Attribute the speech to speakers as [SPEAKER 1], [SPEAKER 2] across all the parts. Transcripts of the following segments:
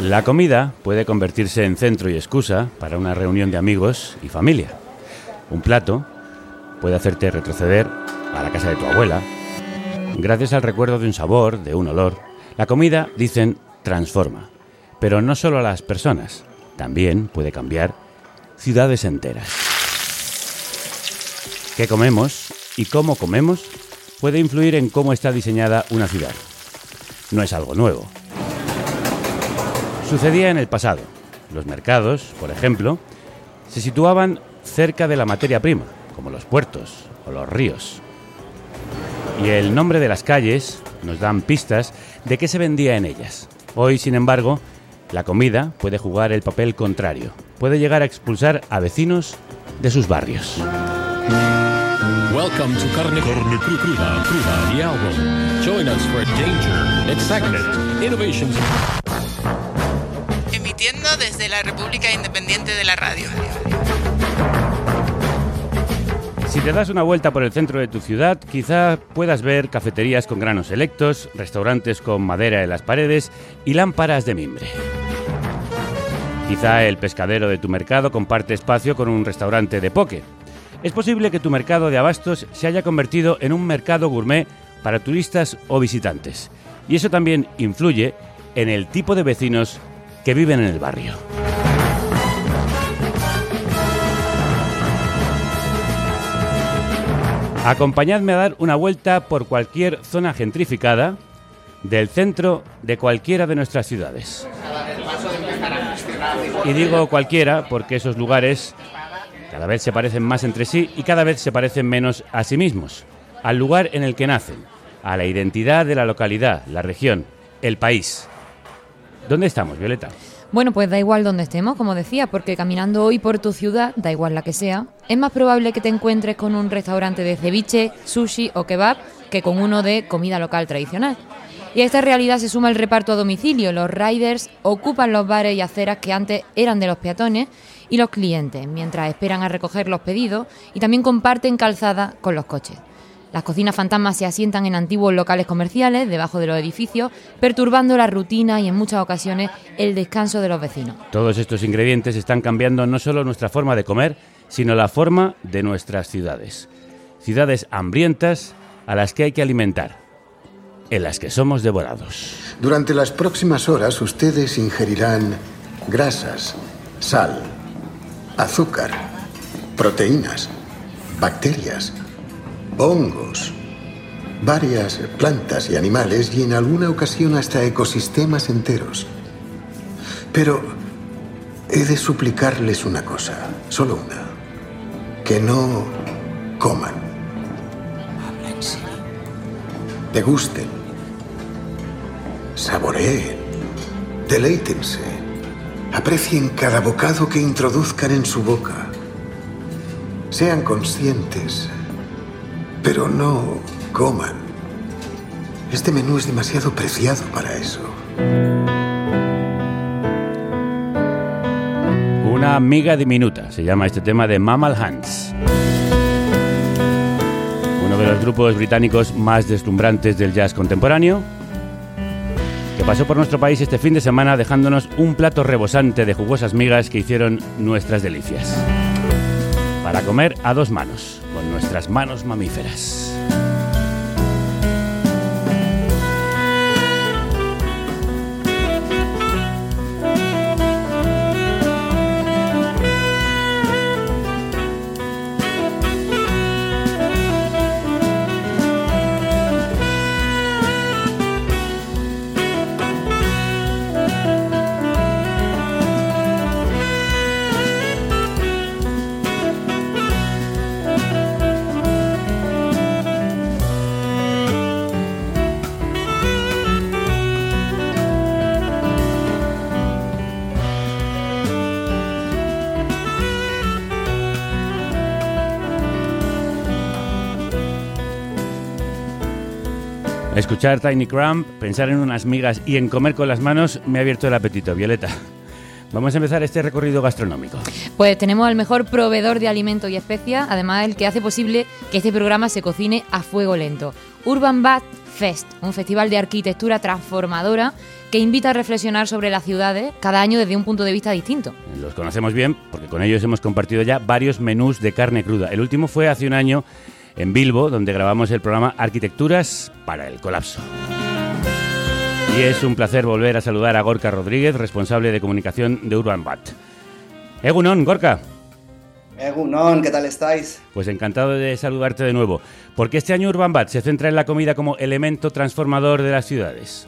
[SPEAKER 1] La comida puede convertirse en centro y excusa para una reunión de amigos y familia. Un plato puede hacerte retroceder a la casa de tu abuela. Gracias al recuerdo de un sabor, de un olor, la comida, dicen, transforma. Pero no solo a las personas, también puede cambiar ciudades enteras. ¿Qué comemos y cómo comemos puede influir en cómo está diseñada una ciudad? No es algo nuevo. Sucedía en el pasado. Los mercados, por ejemplo, se situaban cerca de la materia prima, como los puertos o los ríos. Y el nombre de las calles nos dan pistas de qué se vendía en ellas. Hoy, sin embargo, la comida puede jugar el papel contrario. Puede llegar a expulsar a vecinos de sus barrios.
[SPEAKER 2] Carne, Carne Cru- Cruda, Cruda. Join us.
[SPEAKER 3] La República Independiente de la Radio.
[SPEAKER 1] Si te das una vuelta por el centro de tu ciudad, quizá puedas ver cafeterías con granos selectos, restaurantes con madera en las paredes y lámparas de mimbre. Quizá el pescadero de tu mercado comparte espacio con un restaurante de poke. Es posible que tu mercado de abastos se haya convertido en un mercado gourmet para turistas o visitantes. Y eso también influye en el tipo de vecinos que viven en el barrio. Acompañadme a dar una vuelta por cualquier zona gentrificada del centro de cualquiera de nuestras ciudades. Y digo cualquiera porque esos lugares cada vez se parecen más entre sí y cada vez se parecen menos a sí mismos, al lugar en el que nacen, a la identidad de la localidad, la región, el país. ¿Dónde estamos, Violeta?
[SPEAKER 4] Bueno, pues da igual donde estemos, como decía, porque caminando hoy por tu ciudad, da igual la que sea, es más probable que te encuentres con un restaurante de ceviche, sushi o kebab que con uno de comida local tradicional. Y a esta realidad se suma el reparto a domicilio. Los riders ocupan los bares y aceras que antes eran de los peatones y los clientes, mientras esperan a recoger los pedidos y también comparten calzada con los coches. Las cocinas fantasmas se asientan en antiguos locales comerciales debajo de los edificios, perturbando la rutina y en muchas ocasiones el descanso de los vecinos.
[SPEAKER 1] Todos estos ingredientes están cambiando no solo nuestra forma de comer, sino la forma de nuestras ciudades. Ciudades hambrientas a las que hay que alimentar, en las que somos devorados.
[SPEAKER 5] Durante las próximas horas ustedes ingerirán grasas, sal, azúcar, proteínas, bacterias, hongos, varias plantas y animales y en alguna ocasión hasta ecosistemas enteros. Pero he de suplicarles una cosa, solo una, que no coman. Degusten, saboreen, deleítense, aprecien cada bocado que introduzcan en su boca. Sean conscientes, pero no coman. Este menú es demasiado preciado para eso.
[SPEAKER 1] Una amiga diminuta, se llama este tema de Mammal Hands. Uno de los grupos británicos más deslumbrantes del jazz contemporáneo, que pasó por nuestro país este fin de semana dejándonos un plato rebosante de jugosas migas que hicieron nuestras delicias. Para comer a dos manos, con nuestras manos mamíferas. Escuchar Tiny Crumb, pensar en unas migas y en comer con las manos me ha abierto el apetito, Violeta. Vamos a empezar este recorrido gastronómico.
[SPEAKER 4] Pues tenemos al mejor proveedor de alimentos y especias, además el que hace posible que este programa se cocine a fuego lento. Urban Bat Fest, un festival de arquitectura transformadora que invita a reflexionar sobre las ciudades cada año desde un punto de vista distinto.
[SPEAKER 1] Los conocemos bien porque con ellos hemos compartido ya varios menús de carne cruda. El último fue hace un año en Bilbo, donde grabamos el programa Arquitecturas para el Colapso. Y es un placer volver a saludar a Gorka Rodríguez, responsable de comunicación de Urban Bat. Egunon, Gorka.
[SPEAKER 6] Egunon, ¿qué tal estáis?
[SPEAKER 1] Pues encantado de saludarte de nuevo. Porque este año Urban Bat se centra en la comida como elemento transformador de las ciudades.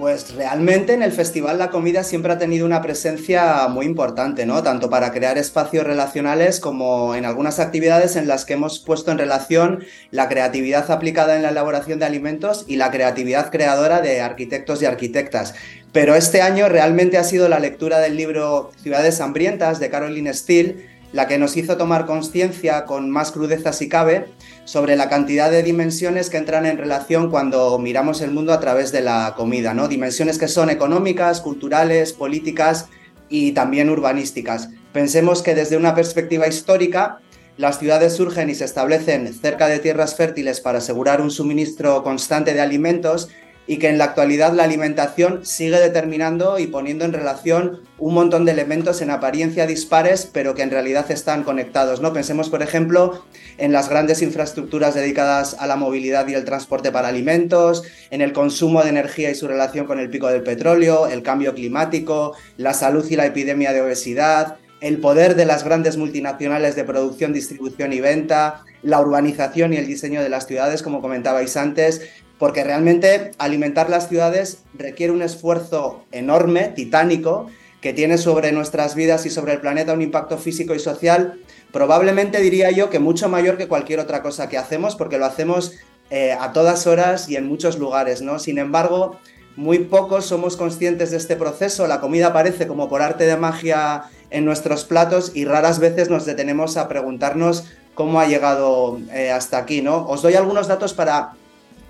[SPEAKER 6] Pues realmente en el festival la comida siempre ha tenido una presencia muy importante, ¿no? Tanto para crear espacios relacionales como en algunas actividades en las que hemos puesto en relación la creatividad aplicada en la elaboración de alimentos y la creatividad creadora de arquitectos y arquitectas. Pero este año realmente ha sido la lectura del libro Ciudades Hambrientas de Caroline Steele la que nos hizo tomar conciencia con más crudeza si cabe sobre la cantidad de dimensiones que entran en relación cuando miramos el mundo a través de la comida, ¿no? Dimensiones que son económicas, culturales, políticas y también urbanísticas. Pensemos que desde una perspectiva histórica, las ciudades surgen y se establecen cerca de tierras fértiles para asegurar un suministro constante de alimentos y que en la actualidad la alimentación sigue determinando y poniendo en relación un montón de elementos en apariencia dispares, pero que en realidad están conectados. ¿no? Pensemos, por ejemplo, en las grandes infraestructuras dedicadas a la movilidad y el transporte para alimentos, en el consumo de energía y su relación con el pico del petróleo, el cambio climático, la salud y la epidemia de obesidad, el poder de las grandes multinacionales de producción, distribución y venta, la urbanización y el diseño de las ciudades, como comentabais antes, porque realmente alimentar las ciudades requiere un esfuerzo enorme, titánico, que tiene sobre nuestras vidas y sobre el planeta un impacto físico y social, probablemente diría yo que mucho mayor que cualquier otra cosa que hacemos, porque lo hacemos eh, a todas horas y en muchos lugares, ¿no? Sin embargo, muy pocos somos conscientes de este proceso, la comida aparece como por arte de magia en nuestros platos y raras veces nos detenemos a preguntarnos cómo ha llegado eh, hasta aquí, ¿no? Os doy algunos datos para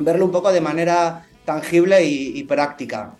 [SPEAKER 6] verlo un poco de manera tangible y, práctica.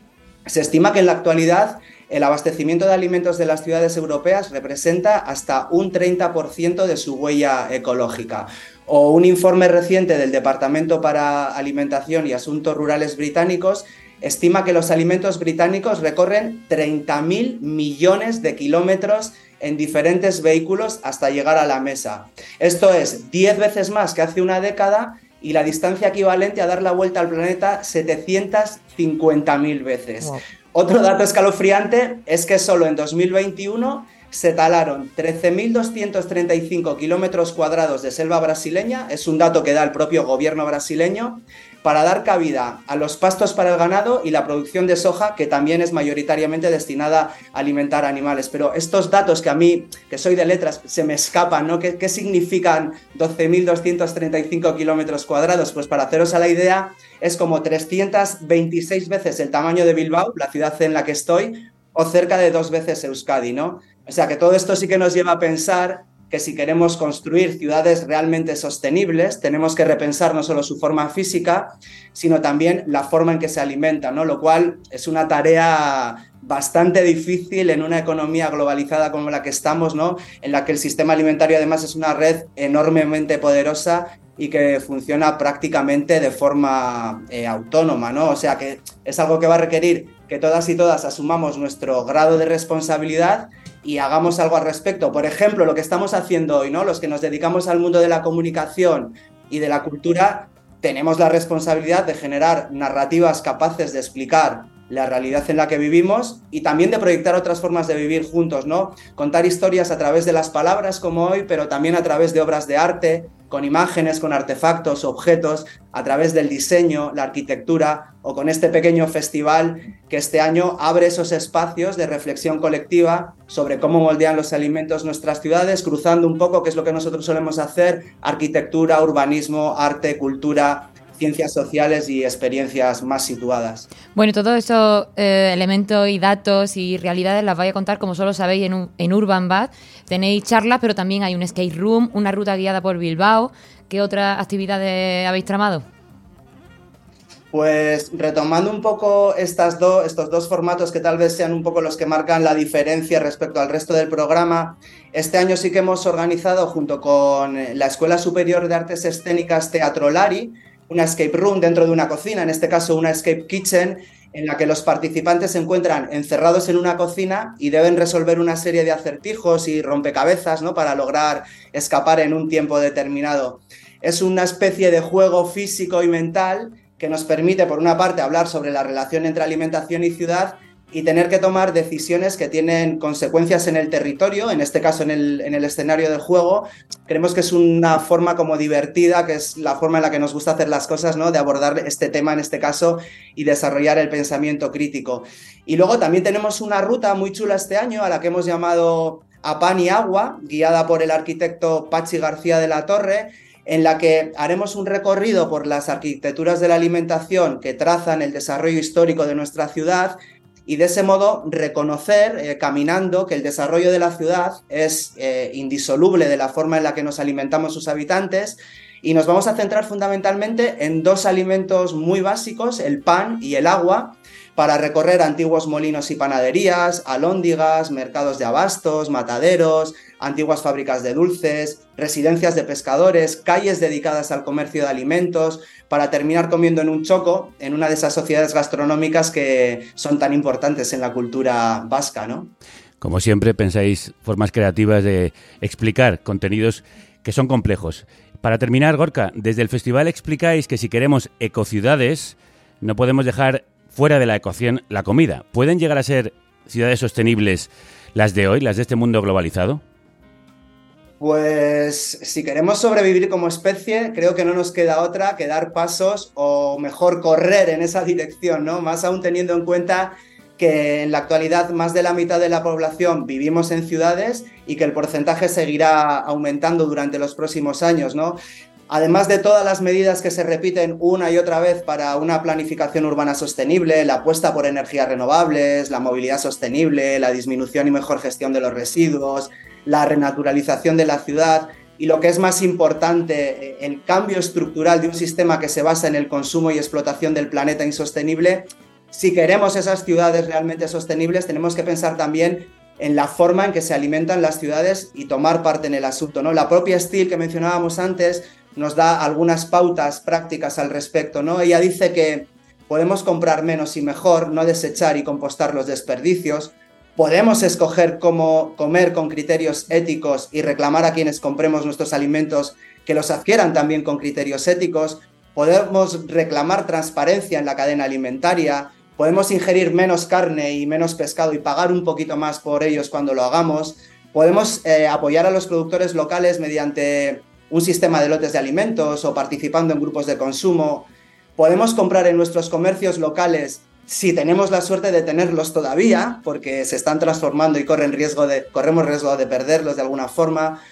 [SPEAKER 6] Se estima que en la actualidad el abastecimiento de alimentos de las ciudades europeas representa hasta un 30% de su huella ecológica. O un informe reciente del Departamento para Alimentación y Asuntos Rurales británicos estima que los alimentos británicos recorren 30.000 millones de kilómetros en diferentes vehículos hasta llegar a la mesa. Esto es 10 veces más que hace una década y la distancia equivalente a dar la vuelta al planeta 750.000 veces. Otro dato escalofriante es que solo en 2021 se talaron 13.235 kilómetros cuadrados de selva brasileña, es un dato que da el propio gobierno brasileño, para dar cabida a los pastos para el ganado y la producción de soja, que también es mayoritariamente destinada a alimentar animales. Pero estos datos que a mí, que soy de letras, se me escapan, ¿no? ¿Qué, qué significan 12.235 kilómetros cuadrados? Pues para haceros a la idea, es como 326 veces el tamaño de Bilbao, la ciudad en la que estoy, o cerca de dos veces Euskadi, ¿no? O sea que todo esto sí que nos lleva a pensar que si queremos construir ciudades realmente sostenibles, tenemos que repensar no solo su forma física, sino también la forma en que se alimenta, ¿no? Lo cual es una tarea bastante difícil en una economía globalizada como la que estamos, ¿no? En la que el sistema alimentario además es una red enormemente poderosa y que funciona prácticamente de forma eh, autónoma, ¿no? O sea que es algo que va a requerir que todas y todas asumamos nuestro grado de responsabilidad y hagamos algo al respecto. Por ejemplo, lo que estamos haciendo hoy, ¿no? Los que nos dedicamos al mundo de la comunicación y de la cultura, tenemos la responsabilidad de generar narrativas capaces de explicar la realidad en la que vivimos y también de proyectar otras formas de vivir juntos, ¿no? Contar historias a través de las palabras como hoy, pero también a través de obras de arte, con imágenes, con artefactos, objetos, a través del diseño, la arquitectura o con este pequeño festival que este año abre esos espacios de reflexión colectiva sobre cómo moldean los alimentos nuestras ciudades, cruzando un poco, que es lo que nosotros solemos hacer, arquitectura, urbanismo, arte, cultura, ciencias sociales y experiencias más situadas.
[SPEAKER 4] Bueno, todos estos eh, elementos y datos y realidades las voy a contar, como solo sabéis, en, en Urban Bad. Tenéis charlas, pero también hay un skate room, una ruta guiada por Bilbao. ¿Qué otras actividades habéis tramado?
[SPEAKER 6] Pues retomando un poco estos dos formatos que tal vez sean un poco los que marcan la diferencia respecto al resto del programa, este año sí que hemos organizado junto con la Escuela Superior de Artes Escénicas Teatro Lari una escape room dentro de una cocina, en este caso una escape kitchen, en la que los participantes se encuentran encerrados en una cocina y deben resolver una serie de acertijos y rompecabezas ¿no? para lograr escapar en un tiempo determinado. Es una especie de juego físico y mental que nos permite, por una parte, hablar sobre la relación entre alimentación y ciudad y tener que tomar decisiones que tienen consecuencias en el territorio, en este caso en el, en el, escenario del juego. Creemos que es una forma como divertida, que es la forma en la que nos gusta hacer las cosas, ¿no? De abordar este tema en este caso y desarrollar el pensamiento crítico. Y luego también tenemos una ruta muy chula este año a la que hemos llamado A Pan y Agua, guiada por el arquitecto Pachi García de la Torre, en la que haremos un recorrido por las arquitecturas de la alimentación que trazan el desarrollo histórico de nuestra ciudad y de ese modo reconocer, eh, caminando, que el desarrollo de la ciudad es eh, indisoluble de la forma en la que nos alimentamos sus habitantes. Y nos vamos a centrar fundamentalmente en dos alimentos muy básicos, el pan y el agua, para recorrer antiguos molinos y panaderías, alóndigas, mercados de abastos, mataderos, antiguas fábricas de dulces, residencias de pescadores, calles dedicadas al comercio de alimentos, para terminar comiendo en un choco, en una de esas sociedades gastronómicas que son tan importantes en la cultura vasca, ¿no?
[SPEAKER 1] Como siempre, pensáis formas creativas de explicar contenidos que son complejos. Para terminar, Gorka, desde el festival explicáis que si queremos ecociudades, no podemos dejar fuera de la ecuación la comida. ¿Pueden llegar a ser ciudades sostenibles las de hoy, las de este mundo globalizado?
[SPEAKER 6] Pues si queremos sobrevivir como especie, creo que no nos queda otra que dar pasos o mejor correr en esa dirección, ¿no? Más aún teniendo en cuenta que en la actualidad más de la mitad de la población vivimos en ciudades y que el porcentaje seguirá aumentando durante los próximos años, ¿no? Además de todas las medidas que se repiten una y otra vez para una planificación urbana sostenible, la apuesta por energías renovables, la movilidad sostenible, la disminución y mejor gestión de los residuos, la renaturalización de la ciudad y lo que es más importante, el cambio estructural de un sistema que se basa en el consumo y explotación del planeta insostenible, si queremos esas ciudades realmente sostenibles, tenemos que pensar también en la forma en que se alimentan las ciudades y tomar parte en el asunto. ¿no? La propia Steel que mencionábamos antes nos da algunas pautas prácticas al respecto, ¿no? Ella dice que podemos comprar menos y mejor, no desechar y compostar los desperdicios, podemos escoger cómo comer con criterios éticos y reclamar a quienes compremos nuestros alimentos que los adquieran también con criterios éticos, podemos reclamar transparencia en la cadena alimentaria, podemos ingerir menos carne y menos pescado y pagar un poquito más por ellos cuando lo hagamos, podemos eh, apoyar a los productores locales mediante un sistema de lotes de alimentos o participando en grupos de consumo. Podemos comprar en nuestros comercios locales si tenemos la suerte de tenerlos todavía, porque se están transformando y corren riesgo de, corremos riesgo de perderlos de alguna forma.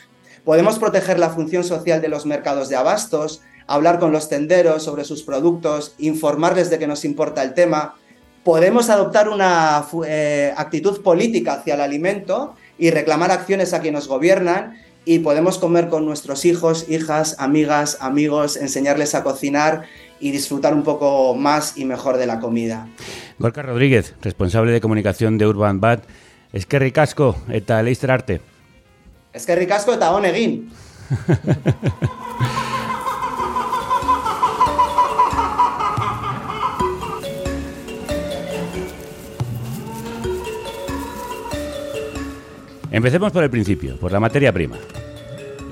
[SPEAKER 6] Podemos proteger la función social de los mercados de abastos, hablar con los tenderos sobre sus productos, informarles de que nos importa el tema. Podemos adoptar una eh, actitud política hacia el alimento y reclamar acciones a quienes nos gobiernan y podemos comer con nuestros hijos, hijas, amigas, amigos, enseñarles a cocinar y disfrutar un poco más y mejor de la comida.
[SPEAKER 1] Gorka Rodríguez, responsable de comunicación de Urban Bad. Es que ricasco eta leister arte.
[SPEAKER 6] Es que ricasco eta honegin.
[SPEAKER 1] Empecemos por el principio, por la materia prima.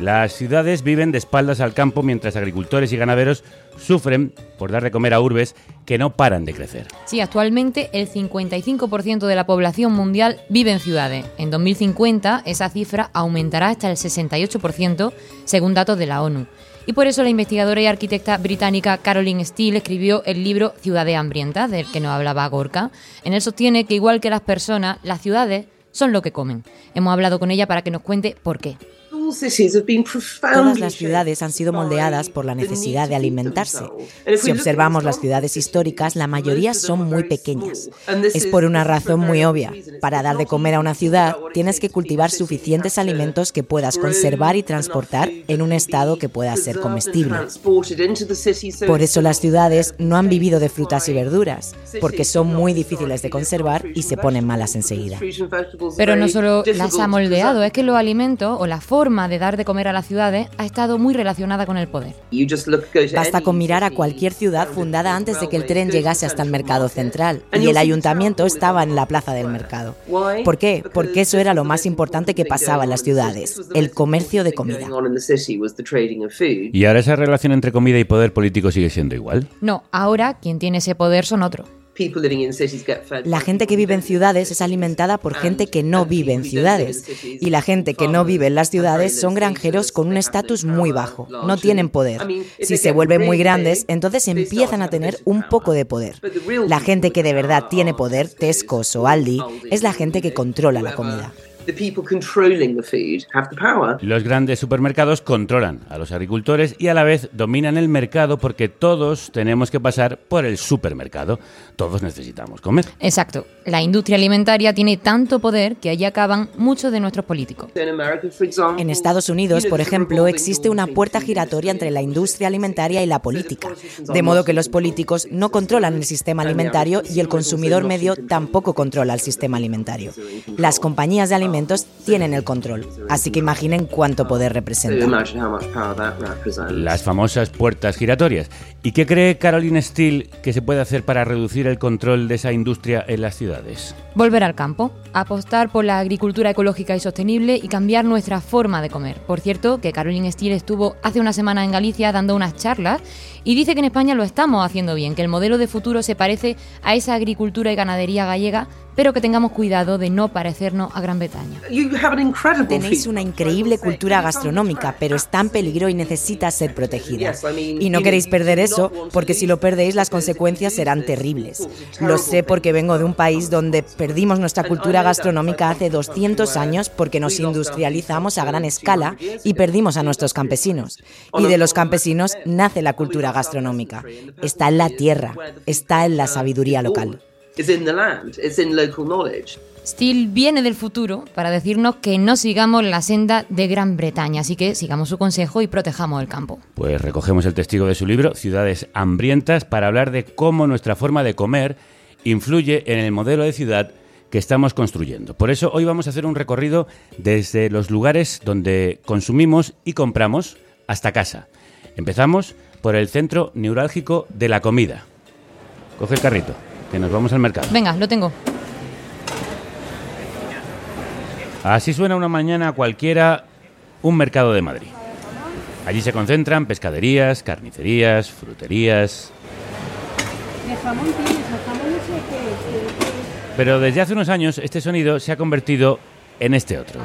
[SPEAKER 1] Las ciudades viven de espaldas al campo mientras agricultores y ganaderos sufren por dar de comer a urbes que no paran de crecer.
[SPEAKER 4] Sí, actualmente el 55% de la población mundial vive en ciudades. En 2050 esa cifra aumentará hasta el 68% según datos de la ONU. Y por eso la investigadora y arquitecta británica Caroline Steele escribió el libro Ciudades Hambrientas, del que nos hablaba Gorka. En él sostiene que igual que las personas, las ciudades son lo que comen. Hemos hablado con ella para que nos cuente por qué.
[SPEAKER 7] Todas las ciudades han sido moldeadas por la necesidad de alimentarse. Si observamos las ciudades históricas, la mayoría son muy pequeñas. Es por una razón muy obvia. Para dar de comer a una ciudad, tienes que cultivar suficientes alimentos que puedas conservar y transportar en un estado que pueda ser comestible. Por eso las ciudades no han vivido de frutas y verduras, porque son muy difíciles de conservar y se ponen malas enseguida.
[SPEAKER 4] Pero no solo las ha moldeado, es que los alimentos o la forma forma de dar de comer a las ciudades ha estado muy relacionada con el poder.
[SPEAKER 7] Basta con mirar a cualquier ciudad fundada antes de que el tren llegase hasta el mercado central y el ayuntamiento estaba en la plaza del mercado. ¿Por qué? Porque eso era lo más importante que pasaba en las ciudades, el comercio de comida.
[SPEAKER 1] ¿Y ahora esa relación entre comida y poder político sigue siendo igual?
[SPEAKER 4] No, ahora quien tiene ese poder son otros.
[SPEAKER 7] La gente que vive en ciudades es alimentada por gente que no vive en ciudades. Y la gente que no vive en las ciudades son granjeros con un estatus muy bajo. No tienen poder. Si se vuelven muy grandes, entonces empiezan a tener un poco de poder. La gente que de verdad tiene poder, Tesco o Aldi, es la gente que controla la comida.
[SPEAKER 1] Los grandes supermercados controlan a los agricultores y a la vez dominan el mercado porque todos tenemos que pasar por el supermercado. Todos necesitamos comer.
[SPEAKER 4] Exacto. La industria alimentaria tiene tanto poder que allí acaban muchos de nuestros políticos.
[SPEAKER 7] En Estados Unidos, por ejemplo, existe una puerta giratoria entre la industria alimentaria y la política, de modo que los políticos no controlan el sistema alimentario y el consumidor medio tampoco controla el sistema alimentario. Las compañías de alimentos tienen el control. Así que imaginen cuánto poder representa.
[SPEAKER 1] Las famosas puertas giratorias. ¿Y qué cree Caroline Steele que se puede hacer para reducir el control de esa industria en las ciudades?
[SPEAKER 4] Volver al campo, apostar por la agricultura ecológica y sostenible y cambiar nuestra forma de comer. Por cierto, que Caroline Steele estuvo hace una semana en Galicia dando unas charlas y dice que en España lo estamos haciendo bien, que el modelo de futuro se parece a esa agricultura y ganadería gallega pero que tengamos cuidado de no parecernos a Gran Bretaña.
[SPEAKER 7] Tenéis una increíble cultura gastronómica, pero está en peligro y necesita ser protegida. Y no queréis perder eso, porque si lo perdéis las consecuencias serán terribles. Lo sé porque vengo de un país donde perdimos nuestra cultura gastronómica hace 200 años porque nos industrializamos a gran escala y perdimos a nuestros campesinos. Y de los campesinos nace la cultura gastronómica. Está en la tierra, está en la sabiduría local.
[SPEAKER 4] Steele viene del futuro para decirnos que no sigamos la senda de Gran Bretaña, así que sigamos su consejo y protejamos el campo.
[SPEAKER 1] Pues recogemos el testigo de su libro, Ciudades Hambrientas, para hablar de cómo nuestra forma de comer influye en el modelo de ciudad que estamos construyendo. Por eso hoy vamos a hacer un recorrido desde los lugares donde consumimos y compramos hasta casa. Empezamos por el centro neurálgico de la comida. Coge el carrito que nos vamos al mercado.
[SPEAKER 4] Venga, lo tengo.
[SPEAKER 1] Así suena una mañana cualquiera un mercado de Madrid. Allí se concentran pescaderías, carnicerías, fruterías. Pero desde hace unos años este sonido se ha convertido en este otro.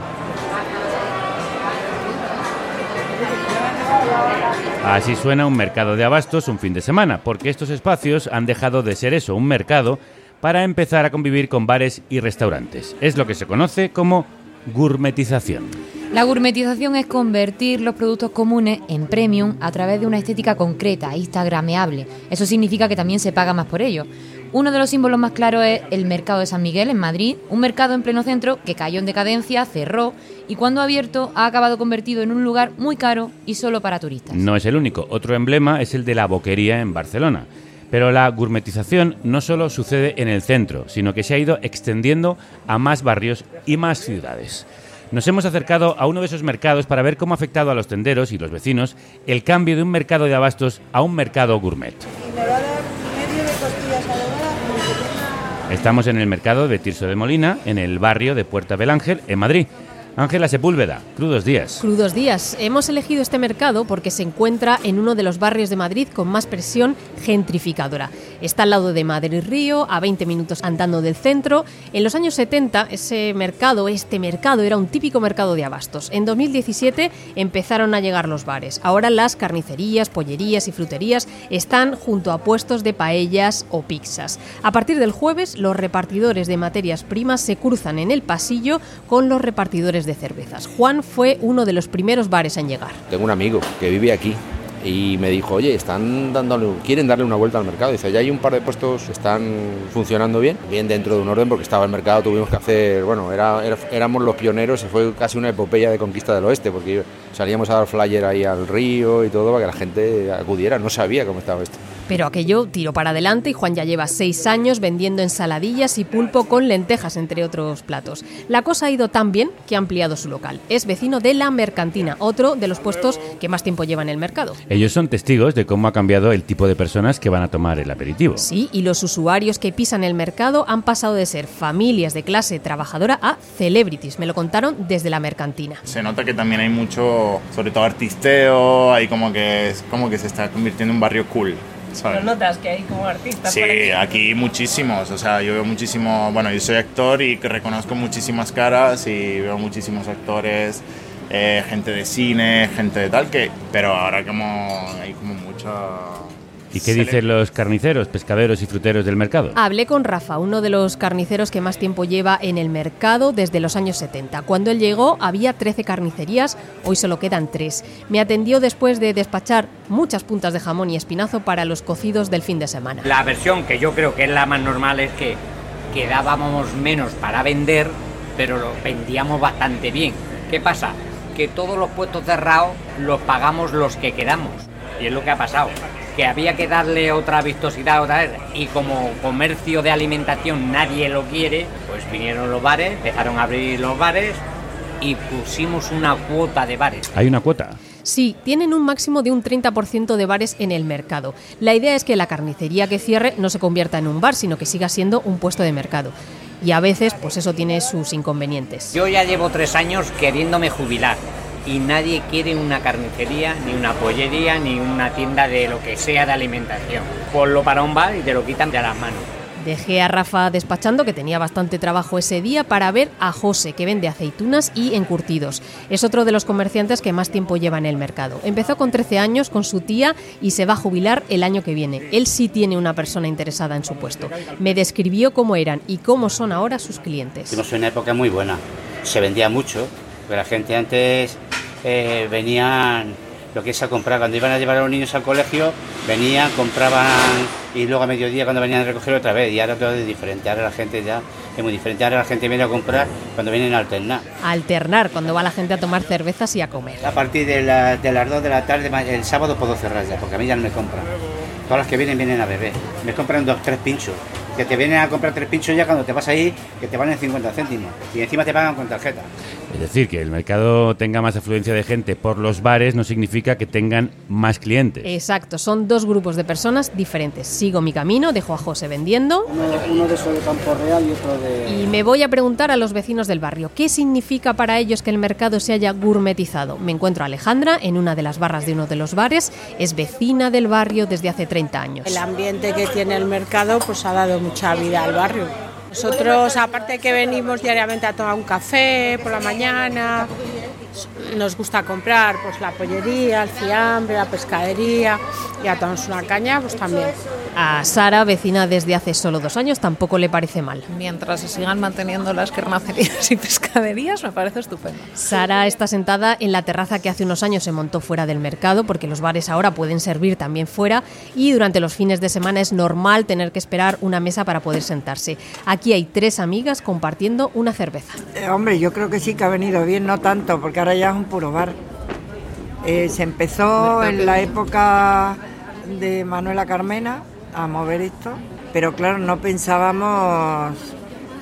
[SPEAKER 1] Así suena un mercado de abastos un fin de semana, porque estos espacios han dejado de ser eso, un mercado, para empezar a convivir con bares y restaurantes. Es lo que se conoce como gourmetización.
[SPEAKER 4] La gourmetización es convertir los productos comunes en premium a través de una estética concreta, instagrameable. Eso significa que también se paga más por ello. Uno de los símbolos más claros es el Mercado de San Miguel en Madrid, un mercado en pleno centro que cayó en decadencia, cerró y cuando ha abierto ha acabado convertido en un lugar muy caro y solo para turistas.
[SPEAKER 1] No es el único, otro emblema es el de la Boquería en Barcelona. Pero la gourmetización no solo sucede en el centro, sino que se ha ido extendiendo a más barrios y más ciudades. Nos hemos acercado a uno de esos mercados para ver cómo ha afectado a los tenderos y los vecinos el cambio de un mercado de abastos a un mercado gourmet. Estamos en el mercado de Tirso de Molina, en el barrio de Puerta del Ángel, en Madrid. Ángela Sepúlveda, crudos días.
[SPEAKER 8] Crudos días. Hemos elegido este mercado porque se encuentra en uno de los barrios de Madrid con más presión gentrificadora. Está al lado de Madrid Río, a 20 minutos andando del centro. En los años 70, ese mercado, este mercado, era un típico mercado de abastos. En 2017 empezaron a llegar los bares. Ahora las carnicerías, pollerías y fruterías están junto a puestos de paellas o pizzas. A partir del jueves, los repartidores de materias primas se cruzan en el pasillo con los repartidores de cervezas. Juan fue uno de los primeros bares en llegar.
[SPEAKER 9] Tengo un amigo que vive aquí y me dijo, oye, están dándole, quieren darle una vuelta al mercado. Dice, ya hay un par de puestos que están funcionando bien, bien dentro de un orden, porque estaba el mercado, tuvimos que hacer, bueno, era, éramos los pioneros, fue casi una epopeya de conquista del oeste, porque salíamos a dar flyer ahí al río y todo para que la gente acudiera, no sabía cómo estaba esto.
[SPEAKER 8] Pero aquello tiró para adelante y Juan ya lleva seis años vendiendo ensaladillas y pulpo con lentejas, entre otros platos. La cosa ha ido tan bien que ha ampliado su local. Es vecino de La Mercantina, otro de los puestos que más tiempo lleva en el mercado.
[SPEAKER 1] Ellos son testigos de cómo ha cambiado el tipo de personas que van a tomar el aperitivo.
[SPEAKER 8] Sí, y los usuarios que pisan el mercado han pasado de ser familias de clase trabajadora a celebrities. Me lo contaron desde La Mercantina.
[SPEAKER 10] Se nota que también hay mucho, sobre todo artisteo, hay como que, como que se está convirtiendo en un barrio cool.
[SPEAKER 8] ¿Lo notas que hay como artistas?
[SPEAKER 10] Sí, aquí? muchísimos. O sea, yo veo muchísimo. Bueno, yo soy actor y reconozco muchísimas caras y veo muchísimos actores, eh, gente de cine, gente de tal, que. Pero ahora como hay como mucha
[SPEAKER 1] ¿Y qué dicen los carniceros, pescaderos y fruteros del mercado?
[SPEAKER 8] Hablé con Rafa, uno de los carniceros que más tiempo lleva en el mercado desde los años 70. Cuando él llegó había 13 carnicerías, hoy solo quedan 3. Me atendió después de despachar muchas puntas de jamón y espinazo para los cocidos del fin de semana.
[SPEAKER 11] La versión que yo creo que es la más normal es que quedábamos menos para vender, pero lo vendíamos bastante bien. ¿Qué pasa? Que todos los puestos cerrados los pagamos los que quedamos. Y es lo que ha pasado que había que darle otra vistosidad otra vez y como comercio de alimentación nadie lo quiere, pues vinieron los bares, empezaron a abrir los bares y pusimos una cuota de bares.
[SPEAKER 1] ¿Hay una cuota?
[SPEAKER 8] Sí, tienen un máximo de un 30% de bares en el mercado. La idea es que la carnicería que cierre no se convierta en un bar, sino que siga siendo un puesto de mercado. Y a veces, pues eso tiene sus inconvenientes.
[SPEAKER 11] Yo ya llevo tres años queriéndome jubilar y nadie quiere una carnicería, ni una pollería, ni una tienda de lo que sea de alimentación. Ponlo para un bar y te lo quitan de las manos.
[SPEAKER 8] Dejé a Rafa despachando, que tenía bastante trabajo ese día, para ver a José, que vende aceitunas y encurtidos. Es otro de los comerciantes que más tiempo lleva en el mercado. Empezó con 13 años con su tía y se va a jubilar el año que viene. Él sí tiene una persona interesada en su puesto. Me describió cómo eran y cómo son ahora sus clientes.
[SPEAKER 12] Tuvimos una época muy buena. Se vendía mucho, pero la gente antes eh, venían lo que es a comprar. Cuando iban a llevar a los niños al colegio, venían, compraban y luego a mediodía cuando venían a recoger otra vez. Y ahora todo es diferente. Ahora la gente ya es muy diferente. Ahora la gente viene a comprar cuando vienen a alternar.
[SPEAKER 8] alternar, cuando va la gente a tomar cervezas y a comer.
[SPEAKER 12] A partir de, de las 2 de la tarde, el sábado puedo cerrar ya, porque a mí ya no me compran. Todas las que vienen vienen a beber. Me compran dos, tres pinchos que te vienen a comprar tres pinchos ya cuando te vas ahí, que te valen 50 céntimos. Y encima te pagan con tarjeta.
[SPEAKER 1] Es decir, que el mercado tenga más afluencia de gente por los bares no significa que tengan más clientes.
[SPEAKER 8] Exacto, son dos grupos de personas diferentes. Sigo mi camino, dejo a José vendiendo.
[SPEAKER 13] Uno, de de Campo Real y otro de...
[SPEAKER 8] Y me voy a preguntar a los vecinos del barrio, ¿qué significa para ellos que el mercado se haya gourmetizado? Me encuentro a Alejandra en una de las barras de uno de los bares, es vecina del barrio desde hace 30 años.
[SPEAKER 14] El ambiente que tiene el mercado pues ha dado mucha vida al barrio. Nosotros, aparte que venimos diariamente a tomar un café por la mañana, nos gusta comprar pues la pollería, el fiambre, la pescadería y a tomarnos una caña, pues también.
[SPEAKER 8] A Sara, vecina desde hace solo dos años, tampoco le parece mal.
[SPEAKER 15] Mientras se sigan manteniendo las carnicerías y pescaderías, me parece estupendo.
[SPEAKER 8] Sara está sentada en la terraza que hace unos años se montó fuera del mercado, porque los bares ahora pueden servir también fuera y durante los fines de semana es normal tener que esperar una mesa para poder sentarse. Aquí hay tres amigas compartiendo una cerveza.
[SPEAKER 16] Eh, hombre, yo creo que sí que ha venido bien, no tanto, porque ahora ya es un puro bar. Eh, se empezó en la época de Manuela Carmena a mover esto, pero claro, no pensábamos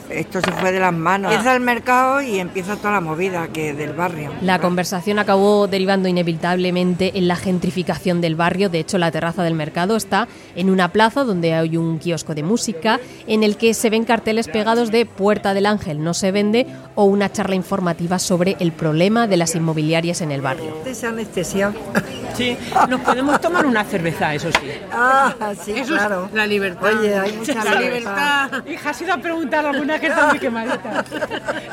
[SPEAKER 16] esto se fue de las manos. Empieza el mercado y empieza toda la movida que del barrio.
[SPEAKER 8] La conversación acabó derivando inevitablemente en la gentrificación del barrio. De hecho, la terraza del mercado está en una plaza donde hay un kiosco de música en el que se ven carteles pegados de Puerta del Ángel no se vende o una charla informativa sobre el problema de las inmobiliarias en el barrio.
[SPEAKER 16] Se anestesia.
[SPEAKER 17] Sí, nos podemos tomar una cerveza, eso sí.
[SPEAKER 16] Ah, sí, claro.
[SPEAKER 17] la libertad.
[SPEAKER 16] Oye, hay mucha
[SPEAKER 17] la libertad. Hija, has ido a preguntar alguna que está muy quemadita.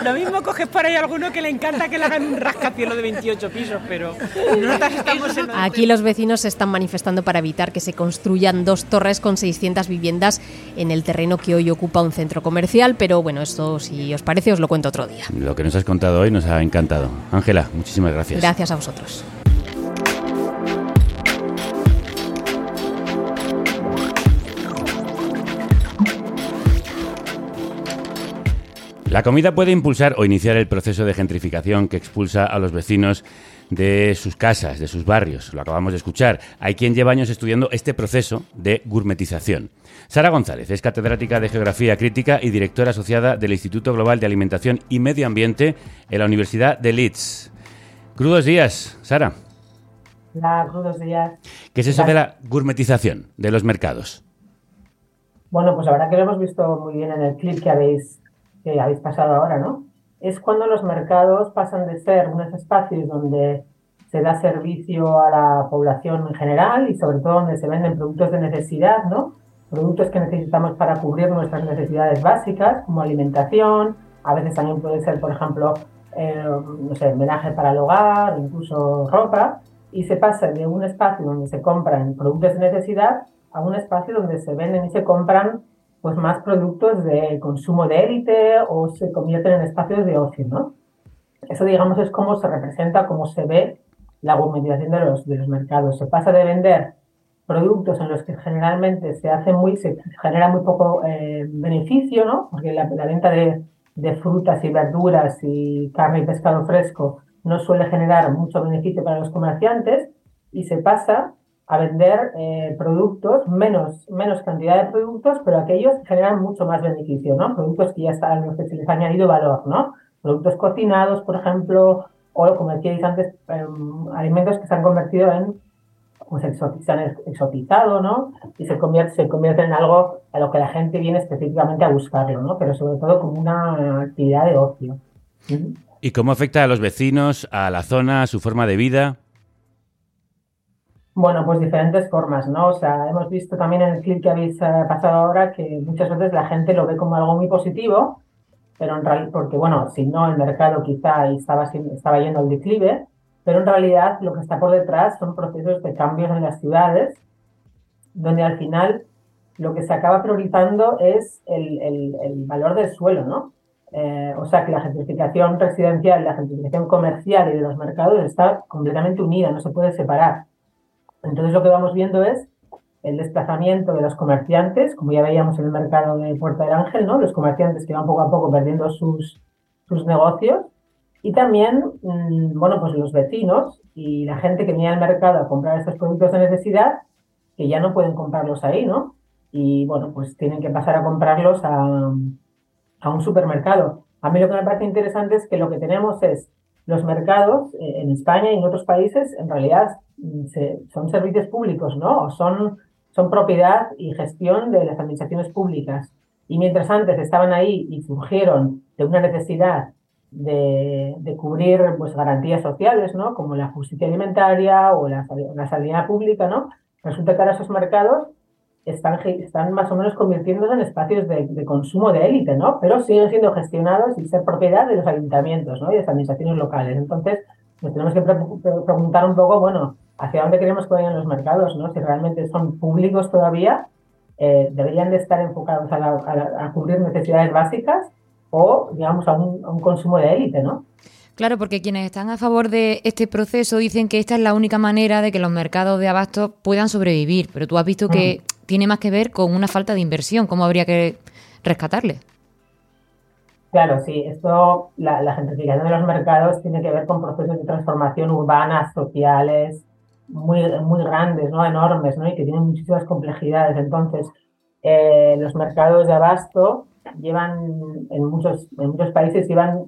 [SPEAKER 17] Lo mismo coges por ahí alguno que le encanta que le hagan un rascacielos de 28 pisos, pero estamos en...
[SPEAKER 8] Aquí los vecinos se están manifestando para evitar que se construyan dos torres con 600 viviendas en el terreno que hoy ocupa un centro comercial, pero bueno, esto si os parece os lo cuento otro día.
[SPEAKER 1] Lo que nos has contado hoy nos ha encantado. Ángela, muchísimas gracias.
[SPEAKER 8] Gracias a vosotros.
[SPEAKER 1] La comida puede impulsar o iniciar el proceso de gentrificación que expulsa a los vecinos de sus casas, de sus barrios. Lo acabamos de escuchar. Hay quien lleva años estudiando este proceso de gourmetización. Sara González es catedrática de Geografía Crítica y directora asociada del Instituto Global de Alimentación y Medio Ambiente en la Universidad de Leeds. Crudos días, Sara.
[SPEAKER 18] Hola, crudos días.
[SPEAKER 1] ¿Qué es eso de la gourmetización de los mercados?
[SPEAKER 18] Bueno, pues la verdad que lo hemos visto muy bien en el clip que habéis, que habéis pasado ahora, ¿no? Es cuando los mercados pasan de ser unos espacios donde se da servicio a la población en general y sobre todo donde se venden productos de necesidad, ¿no? productos que necesitamos para cubrir nuestras necesidades básicas, como alimentación, a veces también puede ser, por ejemplo, eh, no sé, homenaje para el hogar, incluso ropa, y se pasa de un espacio donde se compran productos de necesidad a un espacio donde se venden y se compran pues más productos de consumo de élite o se convierten en espacios de ocio, ¿no? Eso, digamos, es como se representa, cómo se ve la gourmetización de los, de los mercados. Se pasa de vender productos en los que generalmente se hace muy, se genera muy poco eh, beneficio, ¿no? Porque la, venta de, frutas y verduras y carne y pescado fresco no suele generar mucho beneficio para los comerciantes y se pasa a vender eh, productos, menos, menos cantidad de productos, pero aquellos que generan mucho más beneficio, ¿no? Productos que ya están, los que se les ha añadido valor, ¿no? Productos cocinados, por ejemplo, o como decíais antes, em, alimentos que se han convertido en pues se han exotizado, ¿no? Y se convierte, se convierte en algo a lo que la gente viene específicamente a buscarlo, ¿no? Pero sobre todo como una actividad de ocio.
[SPEAKER 1] ¿Y cómo afecta a los vecinos, a la zona, a su forma de vida?
[SPEAKER 18] Bueno, pues diferentes formas, ¿no? O sea, hemos visto también en el clip que habéis eh, pasado ahora que muchas veces la gente lo ve como algo muy positivo, pero en realidad, porque bueno, si no, el mercado quizá estaba, estaba yendo al declive, pero en realidad lo que está por detrás son procesos de cambios en las ciudades, donde al final lo que se acaba priorizando es el, el, valor del suelo, ¿no? Eh, o sea que la gentrificación residencial, la gentrificación comercial y de los mercados está completamente unida, no se puede separar. Entonces lo que vamos viendo es el desplazamiento de los comerciantes, como ya veíamos en el mercado de Puerta del Ángel, ¿no? Los comerciantes que van poco a poco perdiendo sus, sus negocios y también, mm, bueno, pues los vecinos y la gente que viene al mercado a comprar estos productos de necesidad, que ya no pueden comprarlos ahí, ¿no? Y bueno, pues tienen que pasar a comprarlos a, un supermercado. A mí lo que me parece interesante es que lo que tenemos es los mercados eh, en España y en otros países, en realidad mm, son servicios públicos, ¿no? Son, son propiedad y gestión de las administraciones públicas. Y mientras antes estaban ahí y surgieron de una necesidad de, cubrir pues, garantías sociales, ¿no? como la justicia alimentaria o la, la sanidad pública, ¿no? resulta que ahora esos mercados están, están más o menos convirtiéndose en espacios de, consumo de élite, ¿no? pero siguen siendo gestionados y ser propiedad de los ayuntamientos ¿no? y de las administraciones locales. Entonces, nos tenemos que preguntar un poco, bueno, hacia dónde queremos que vayan los mercados, ¿no? si realmente son públicos todavía, eh, deberían de estar enfocados a, a cubrir necesidades básicas o, digamos, a un, consumo de élite, ¿no?
[SPEAKER 4] Claro, porque quienes están a favor de este proceso dicen que esta es la única manera de que los mercados de abasto puedan sobrevivir, pero tú has visto que mm. Tiene más que ver con una falta de inversión. ¿Cómo habría que rescatarle?
[SPEAKER 18] Claro, sí, esto, la, la, gentrificación de los mercados tiene que ver con procesos de transformación urbanas, sociales, muy, muy grandes, ¿no? enormes, ¿no? y que tienen muchísimas complejidades. Entonces, eh, los mercados de abasto llevan, en muchos, en muchos países, llevan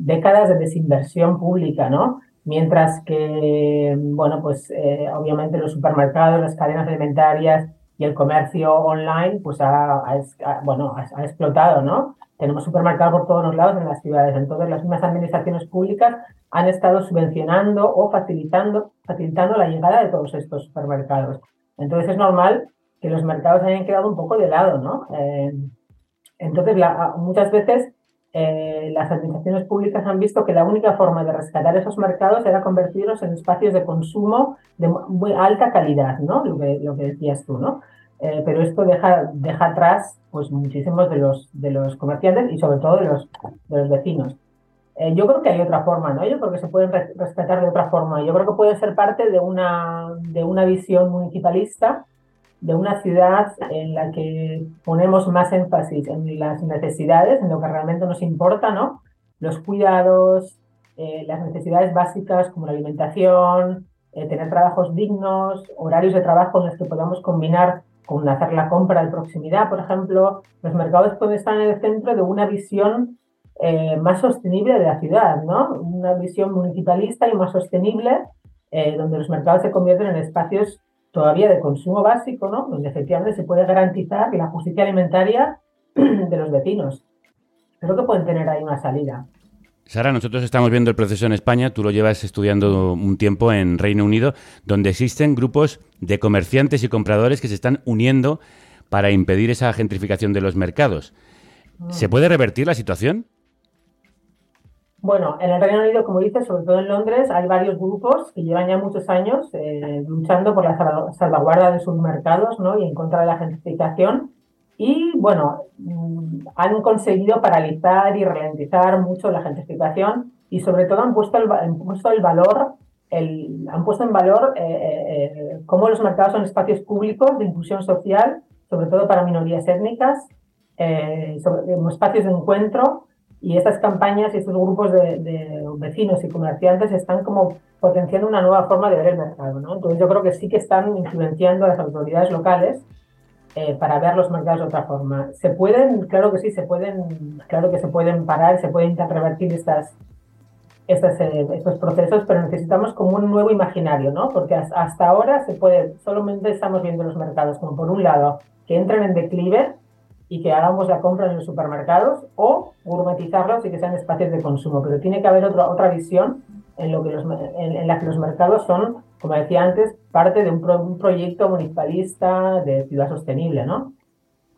[SPEAKER 18] décadas de desinversión pública, ¿no? Mientras que, bueno, pues eh, obviamente los supermercados, las cadenas alimentarias y el comercio online, pues ha, bueno, ha, explotado, ¿no? Tenemos supermercados por todos los lados en las ciudades. Entonces, las mismas administraciones públicas han estado subvencionando o facilitando, facilitando la llegada de todos estos supermercados. Entonces, es normal que los mercados hayan quedado un poco de lado, ¿no? Eh, entonces, muchas veces eh, las administraciones públicas han visto que la única forma de rescatar esos mercados era convertirlos en espacios de consumo de muy alta calidad, ¿no? Lo que, lo que decías tú, ¿no? Eh, pero esto deja, deja atrás pues, muchísimos de los, de los comerciantes y sobre todo de los, de los vecinos. Eh, yo creo que hay otra forma, ¿no? Yo creo que se pueden rescatar de otra forma. Yo creo que puede ser parte de una, de una visión municipalista de una ciudad en la que ponemos más énfasis en las necesidades, en lo que realmente nos importa, ¿no? Los cuidados, eh, las necesidades básicas como la alimentación, eh, tener trabajos dignos, horarios de trabajo en los que podamos combinar con hacer la compra de proximidad, por ejemplo. Los mercados pueden estar en el centro de una visión eh, más sostenible de la ciudad, ¿no? Una visión municipalista y más sostenible, donde los mercados se convierten en espacios todavía de consumo básico, ¿no? Donde efectivamente se puede garantizar la justicia alimentaria de los vecinos. Creo que pueden tener ahí una salida.
[SPEAKER 1] Sara, nosotros estamos viendo el proceso en España, tú lo llevas estudiando un tiempo en Reino Unido, donde existen grupos de comerciantes y compradores que se están uniendo para impedir esa gentrificación de los mercados. ¿Se puede revertir la situación?
[SPEAKER 18] Bueno, en el Reino Unido, como dices, sobre todo en Londres, hay varios grupos que llevan ya muchos años eh, luchando por la salvaguarda de sus mercados ¿no? y en contra de la gentrificación. Y bueno, mm, han conseguido paralizar y ralentizar mucho la gentrificación y sobre todo han puesto el, han puesto el valor, el, han puesto en valor eh, eh, cómo los mercados son espacios públicos de inclusión social, sobre todo para minorías étnicas, sobre, espacios de encuentro y estas campañas y estos grupos de, vecinos y comerciantes están como potenciando una nueva forma de ver el mercado. ¿no? Entonces yo creo que sí que están influenciando a las autoridades locales eh, para ver los mercados de otra forma. Se pueden, claro que sí, se pueden, claro que se pueden parar, se pueden revertir estas, estas eh, estos procesos, pero necesitamos como un nuevo imaginario, ¿no? Porque hasta ahora se puede, solamente estamos viendo los mercados como por un lado que entran en declive y que hagamos la compra en los supermercados o gourmetizarlos y que sean espacios de consumo. Pero tiene que haber otra, otra visión en, lo que los, en, la que los mercados son, como decía antes, parte de un, proyecto municipalista de ciudad sostenible, ¿no?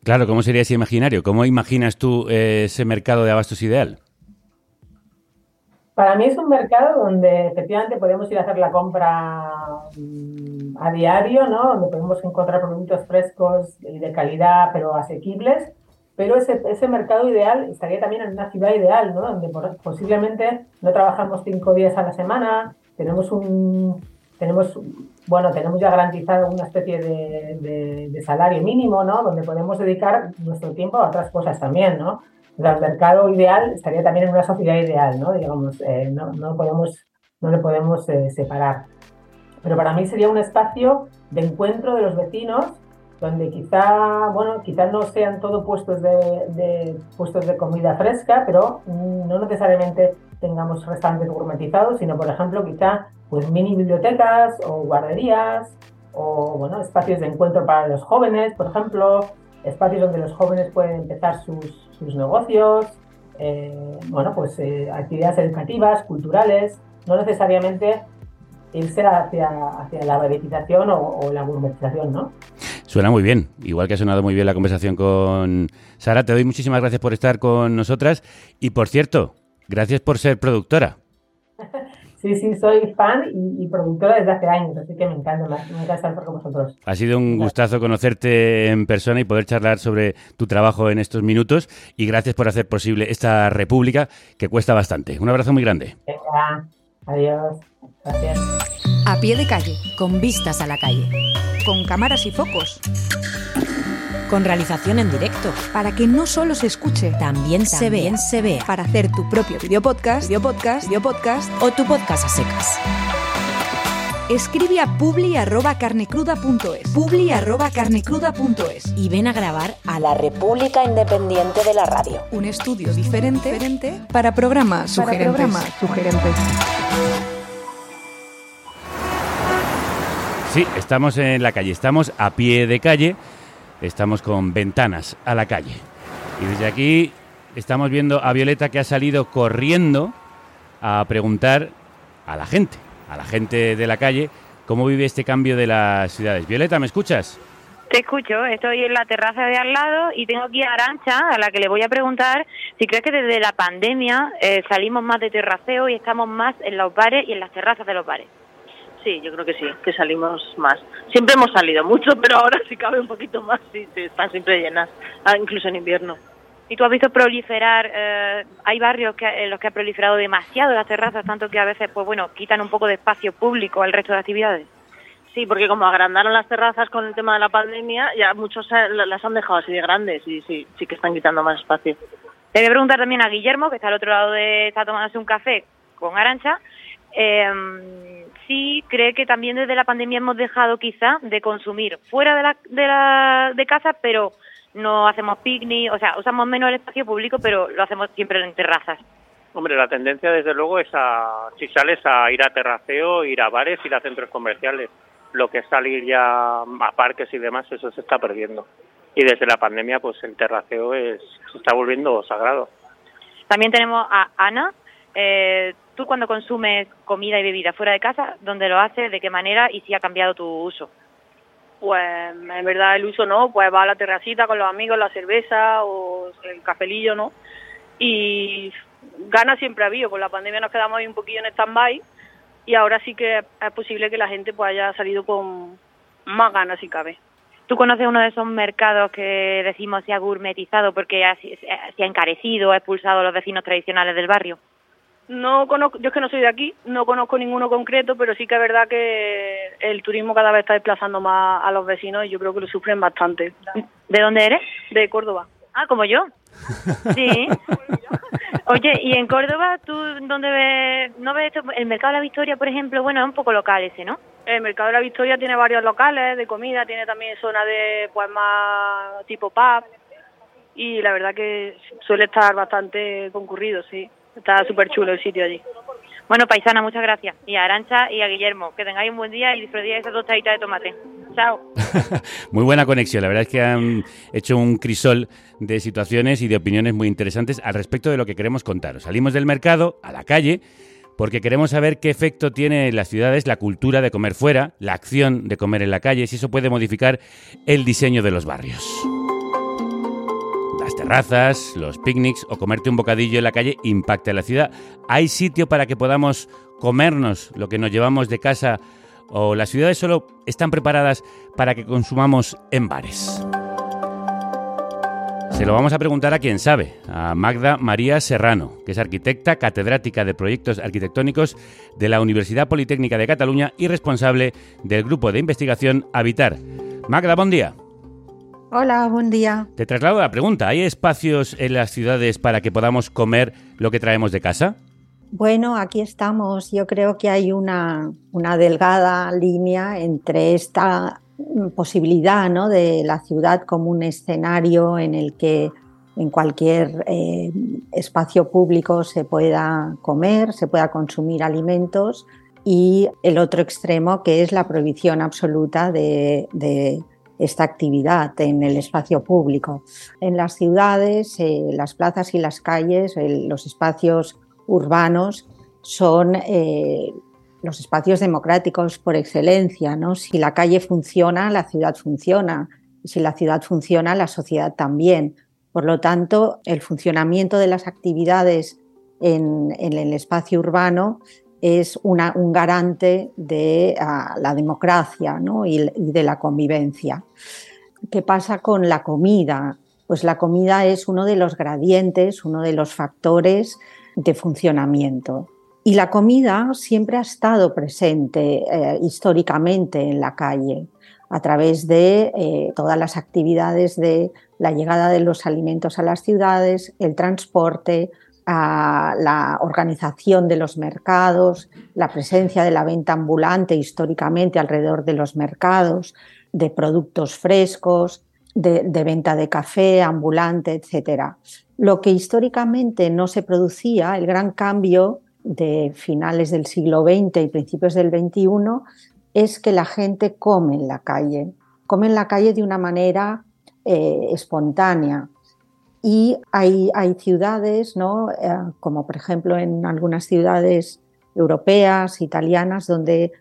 [SPEAKER 1] Claro, ¿cómo sería ese imaginario? ¿Cómo imaginas tú eh, ese mercado de abastos ideal?
[SPEAKER 18] Para mí es un mercado donde efectivamente podemos ir a hacer la compra mm, a diario, ¿no? Donde podemos encontrar productos frescos y de calidad, pero asequibles. Pero ese, ese mercado ideal estaría también en una ciudad ideal, ¿no? Donde posiblemente no trabajamos cinco días a la semana, tenemos un, tenemos, bueno, tenemos ya garantizado una especie de, de salario mínimo, ¿no? Donde podemos dedicar nuestro tiempo a otras cosas también, ¿no? El mercado ideal estaría también en una sociedad ideal, ¿no? Digamos, eh, no, no, podemos, no le podemos eh, separar. Pero para mí sería un espacio de encuentro de los vecinos donde quizá, bueno, quizá no sean todo puestos de, puestos de comida fresca, pero no necesariamente tengamos restaurantes gourmetizados, sino, por ejemplo, quizá pues mini bibliotecas o guarderías o, bueno, espacios de encuentro para los jóvenes, por ejemplo, espacios donde los jóvenes pueden empezar sus, sus negocios, eh, bueno, pues eh, actividades educativas, culturales, no necesariamente irse hacia, hacia la verificación o, la gourmetización, ¿no?
[SPEAKER 1] Suena muy bien, igual que ha sonado muy bien la conversación con Sara. Te doy muchísimas gracias por estar con nosotras y, por cierto, gracias por ser productora.
[SPEAKER 18] Sí, sí, soy fan y, productora desde hace años, así que me encanta, me encanta estar con vosotros.
[SPEAKER 1] Ha sido un gustazo conocerte en persona y poder charlar sobre tu trabajo en estos minutos y gracias por hacer posible esta república que cuesta bastante. Un abrazo muy grande.
[SPEAKER 18] Venga, adiós. Gracias.
[SPEAKER 7] A pie de calle, con vistas a la calle.
[SPEAKER 19] Con cámaras y focos
[SPEAKER 7] con realización en directo.
[SPEAKER 19] Para que no solo se escuche,
[SPEAKER 7] también, se vea.
[SPEAKER 19] se vea. Para hacer tu propio video podcast, video podcast, video podcast
[SPEAKER 7] o tu podcast a secas.
[SPEAKER 19] Escribe a publi@carnecruda.es. Publi@carnecruda.es
[SPEAKER 7] y ven a grabar a la República Independiente de la Radio.
[SPEAKER 19] Un estudio diferente, diferente para programas sugerentes. programas sugerentes.
[SPEAKER 1] Sí, estamos en la calle, estamos a pie de calle estamos con ventanas a la calle. Y desde aquí estamos viendo a Violeta que ha salido corriendo a preguntar a la gente, a la gente de la calle, cómo vive este cambio de las ciudades. Violeta, ¿me escuchas?
[SPEAKER 20] Te escucho, estoy en la terraza de al lado y tengo aquí a Arancha, a la que le voy a preguntar si crees que desde la pandemia eh, salimos más de terraceo y estamos más en los bares y en las terrazas de los bares.
[SPEAKER 21] Sí, yo creo que sí, que salimos más. Siempre hemos salido mucho, pero ahora sí cabe un poquito más, sí, están siempre llenas, ah, incluso en invierno.
[SPEAKER 20] ¿Y tú has visto proliferar, eh, hay barrios que, en los que ha proliferado demasiado las terrazas, tanto que a veces, pues bueno, quitan un poco de espacio público al resto de actividades?
[SPEAKER 21] Sí, porque como agrandaron las terrazas con el tema de la pandemia, ya muchos las han dejado así de grandes y sí, sí que están quitando más espacio.
[SPEAKER 20] Te voy a preguntar también a Guillermo, que está al otro lado de, está tomándose un café con Arancha, eh, sí cree que también desde la pandemia hemos dejado quizá de consumir fuera de la, de, la, de casa, pero no hacemos picnic, o sea, usamos menos el espacio público, pero lo hacemos siempre en terrazas.
[SPEAKER 22] Hombre, la tendencia desde luego es a, si sales a ir a terraceo, ir a bares, ir a centros comerciales. Lo que es salir ya a parques y demás, eso se está perdiendo y desde la pandemia pues el terraceo es, se está volviendo sagrado.
[SPEAKER 20] También tenemos a Ana. Eh, tú cuando consumes comida y bebida fuera de casa, ¿dónde lo haces? ¿De qué manera? ¿Y si ha cambiado tu uso?
[SPEAKER 21] Pues en verdad el uso no, pues va a la terracita con los amigos, la cerveza o el cafelillo, ¿no? Y gana siempre ha habido, con la pandemia nos quedamos ahí un poquillo en stand-by y ahora sí que es posible que la gente pues haya salido con más ganas si cabe.
[SPEAKER 20] ¿Tú conoces uno de esos mercados que decimos se ha gourmetizado porque se ha encarecido, ha expulsado a los vecinos tradicionales del barrio?
[SPEAKER 21] No conozco, yo es que no soy de aquí, no conozco ninguno concreto, pero sí que es verdad que el turismo cada vez está desplazando más a los vecinos y yo creo que lo sufren bastante.
[SPEAKER 20] ¿De dónde eres?
[SPEAKER 21] De Córdoba.
[SPEAKER 20] Ah, como yo. Sí. Oye, y en Córdoba, ¿tú dónde ves? ¿No ves el mercado de la Victoria, por ejemplo? Bueno, es un poco local ese, ¿no?
[SPEAKER 21] El mercado de la Victoria tiene varios locales de comida, tiene también zona de, pues, más tipo pub. Y la verdad que suele estar bastante concurrido, sí. Está súper chulo el sitio allí.
[SPEAKER 20] Bueno, paisana, muchas gracias. Y a Arancha y a Guillermo, que tengáis un buen día y disfrutéis de esa tostadita de tomate. Chao.
[SPEAKER 1] muy buena conexión. La verdad es que han hecho un crisol de situaciones y de opiniones muy interesantes al respecto de lo que queremos contaros. Salimos del mercado a la calle porque queremos saber qué efecto tiene en las ciudades la cultura de comer fuera, la acción de comer en la calle, si eso puede modificar el diseño de los barrios. Terrazas, los picnics o comerte un bocadillo en la calle impacta la ciudad. ¿Hay sitio para que podamos comernos lo que nos llevamos de casa o las ciudades solo están preparadas para que consumamos en bares? Se lo vamos a preguntar a quien sabe, a Magda María Serrano, que es arquitecta, catedrática de proyectos arquitectónicos de la Universidad Politécnica de Cataluña y responsable del grupo de investigación Habitar. Magda, buen día.
[SPEAKER 23] Hola, buen día.
[SPEAKER 1] Te traslado la pregunta. ¿Hay espacios en las ciudades para que podamos comer lo que traemos de casa?
[SPEAKER 23] Bueno, aquí estamos. Yo creo que hay una, una delgada línea entre esta posibilidad ¿no? de la ciudad como un escenario en el que en cualquier eh, espacio público se pueda comer, se pueda consumir alimentos y el otro extremo que es la prohibición absoluta de, esta actividad en el espacio público. En las ciudades, eh, las plazas y las calles, los espacios urbanos son eh, los espacios democráticos por excelencia, ¿no? Si la calle funciona, la ciudad funciona. Si la ciudad funciona, la sociedad también. Por lo tanto, el funcionamiento de las actividades en, el espacio urbano es un garante de ah, la democracia y, y de la convivencia. ¿Qué pasa con la comida? Pues la comida es uno de los gradientes, uno de los factores de funcionamiento. Y la comida siempre ha estado presente eh, históricamente en la calle a través de eh, todas las actividades de la llegada de los alimentos a las ciudades, el transporte, la organización de los mercados, la presencia de la venta ambulante históricamente alrededor de los mercados, de productos frescos, de, de venta de café ambulante, etc. Lo que históricamente no se producía, el gran cambio de finales del siglo XX y principios del XXI es que la gente come en la calle, come en la calle de una manera eh, espontánea. Y hay, ciudades, ¿no? Eh, como por ejemplo en algunas ciudades europeas, italianas, donde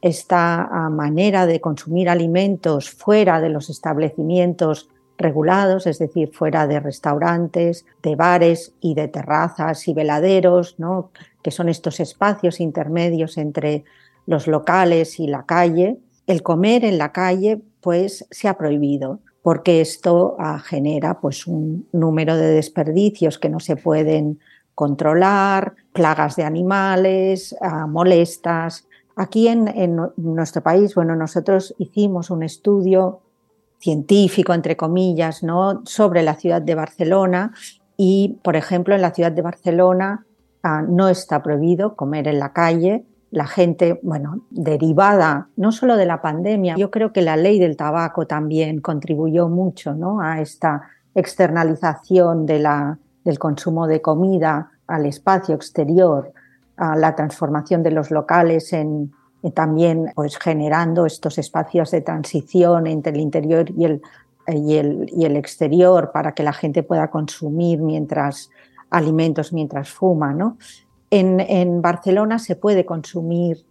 [SPEAKER 23] esta manera de consumir alimentos fuera de los establecimientos regulados, es decir, fuera de restaurantes, de bares y de terrazas y veladeros, ¿no? que son estos espacios intermedios entre los locales y la calle, el comer en la calle pues se ha prohibido porque esto ah, genera pues un número de desperdicios que no se pueden controlar, plagas de animales, ah, molestas, Aquí en, nuestro país, bueno, nosotros hicimos un estudio científico, entre comillas, ¿no? sobre la ciudad de Barcelona y, por ejemplo, en la ciudad de Barcelona ah, no está prohibido comer en la calle. La gente, bueno, derivada no solo de la pandemia, yo creo que la ley del tabaco también contribuyó mucho ¿no? a esta externalización del consumo de comida al espacio exterior, a la transformación de los locales en, también pues, generando estos espacios de transición entre el interior y el, y el, y el exterior para que la gente pueda consumir mientras alimentos mientras fuma. ¿no? En, Barcelona se puede consumir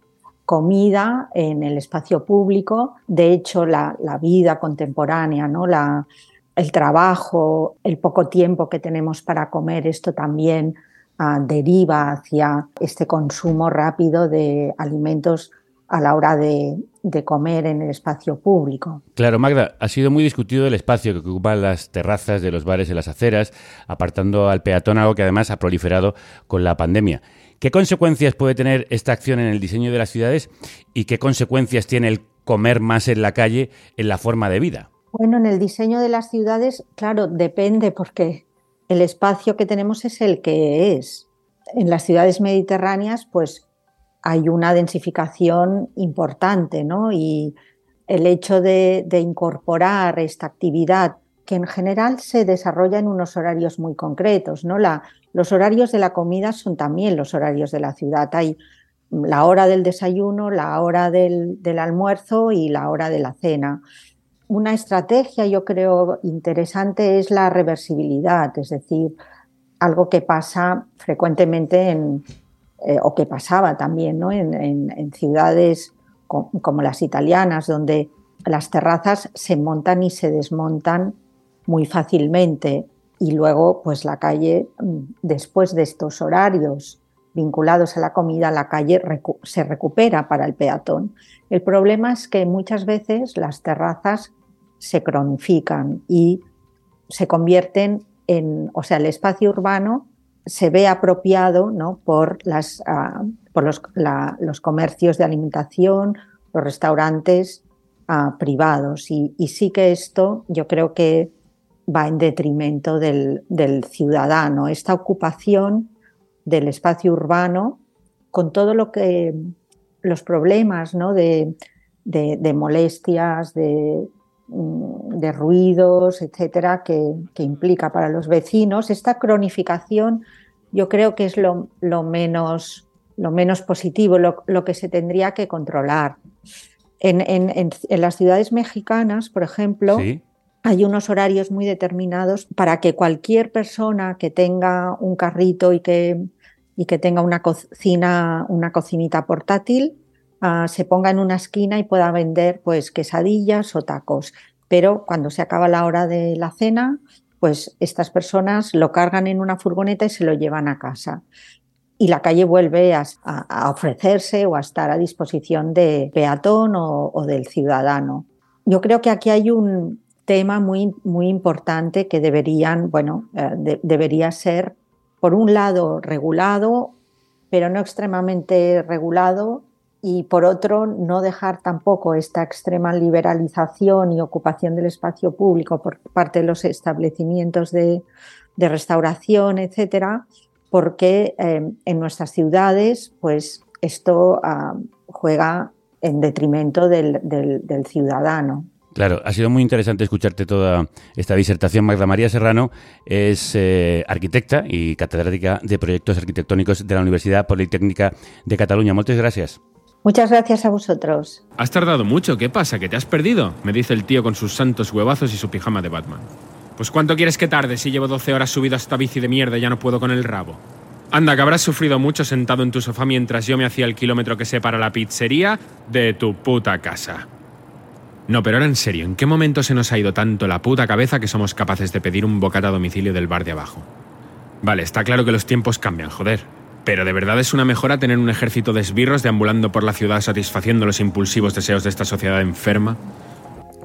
[SPEAKER 23] comida en el espacio público. De hecho, la, la vida contemporánea, ¿no? la, el trabajo, el poco tiempo que tenemos para comer, esto también ah, deriva hacia este consumo rápido de alimentos a la hora de, comer en el espacio público.
[SPEAKER 1] Claro, Magda, ha sido muy discutido el espacio que ocupan las terrazas de los bares en las aceras, apartando al peatón, algo que además ha proliferado con la pandemia. ¿Qué consecuencias puede tener esta acción en el diseño de las ciudades y qué consecuencias tiene el comer más en la calle en la forma de vida?
[SPEAKER 23] Bueno, en el diseño de las ciudades, claro, depende porque el espacio que tenemos es el que es. En las ciudades mediterráneas, pues hay una densificación importante, ¿no? Y el hecho de, incorporar esta actividad, que en general se desarrolla en unos horarios muy concretos, ¿no? La, los horarios de la comida son también los horarios de la ciudad. Hay la hora del desayuno, la hora del almuerzo y la hora de la cena una estrategia, yo creo, interesante es la reversibilidad, es decir, algo que pasa frecuentemente en, eh, o que pasaba también ¿no? en, ciudades como las italianas, donde las terrazas se montan y se desmontan muy fácilmente y luego pues la calle mm, después de estos horarios vinculados a la comida la calle se recupera para el peatón. El problema es que muchas veces las terrazas se cronifican y se convierten en, o sea, el espacio urbano se ve apropiado ¿no? por, las, ah, por los, los, comercios de alimentación, los restaurantes ah, privados. Y, sí que esto yo creo que va en detrimento del, ciudadano. Esta ocupación del espacio urbano con todo lo que los problemas ¿no? de, de molestias, de, de ruidos, etcétera, que, implica para los vecinos. Esta cronificación yo creo que es lo, menos, lo menos positivo, lo, que se tendría que controlar. En, las ciudades mexicanas, por ejemplo, hay unos horarios muy determinados para que cualquier persona que tenga un carrito y que, y que tenga una cocina, una cocinita portátil, Ah, se ponga en una esquina y pueda vender pues quesadillas o tacos. Pero cuando se acaba la hora de la cena, pues estas personas lo cargan en una furgoneta y se lo llevan a casa. Y la calle vuelve a, ofrecerse o a estar a disposición de peatón o, del ciudadano. Yo creo que aquí hay un tema muy, muy importante que deberían, bueno, eh, debería ser, por un lado, regulado, pero no extremadamente regulado, y por otro no dejar tampoco esta extrema liberalización y ocupación del espacio público por parte de los establecimientos de, restauración, etcétera, porque eh, en nuestras ciudades pues esto ah, juega en detrimento del, ciudadano.
[SPEAKER 1] Claro, ha sido muy interesante escucharte toda esta disertación. Magda María Serrano es eh, arquitecta y catedrática de proyectos arquitectónicos de la Universidad Politécnica de Cataluña. Muchas gracias.
[SPEAKER 23] Muchas gracias a vosotros.
[SPEAKER 24] Has tardado mucho, ¿qué pasa? ¿Que te has perdido? Me dice el tío con sus santos huevazos y su pijama de Batman. Pues ¿cuánto quieres que tarde si llevo 12 horas subido a esta bici de mierda y ya no puedo con el rabo? Anda, que habrás sufrido mucho sentado en tu sofá mientras yo me hacía el kilómetro que separa la pizzería de tu puta casa. No, pero ahora en serio, ¿en qué momento se nos ha ido tanto la puta cabeza que somos capaces de pedir un bocata a domicilio del bar de abajo? Vale, está claro que los tiempos cambian, joder. Pero de verdad es una mejora tener un ejército de esbirros deambulando por la ciudad satisfaciendo los impulsivos deseos de esta sociedad enferma.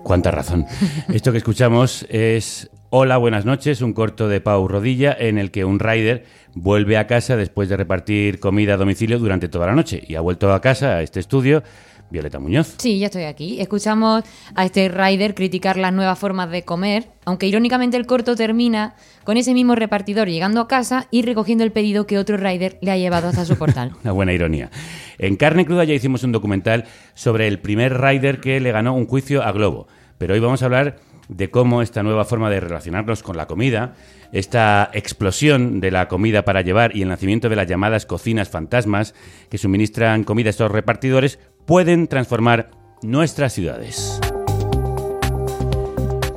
[SPEAKER 1] Cuánta razón. Esto que escuchamos es Hola, buenas noches, un corto de Pau Rodilla en el que un rider vuelve a casa después de repartir comida a domicilio durante toda la noche y ha vuelto a casa, a este estudio, Violeta Muñoz.
[SPEAKER 4] Sí, ya estoy aquí. Escuchamos a este rider criticar las nuevas formas de comer, aunque irónicamente el corto termina con ese mismo repartidor llegando a casa y recogiendo el pedido que otro rider le ha llevado hasta su portal.
[SPEAKER 1] Una buena ironía. En Carne Cruda ya hicimos un documental sobre el primer rider que le ganó un juicio a Globo, pero hoy vamos a hablar de cómo esta nueva forma de relacionarnos con la comida, esta explosión de la comida para llevar y el nacimiento de las llamadas cocinas fantasmas que suministran comida a estos repartidores pueden transformar nuestras ciudades.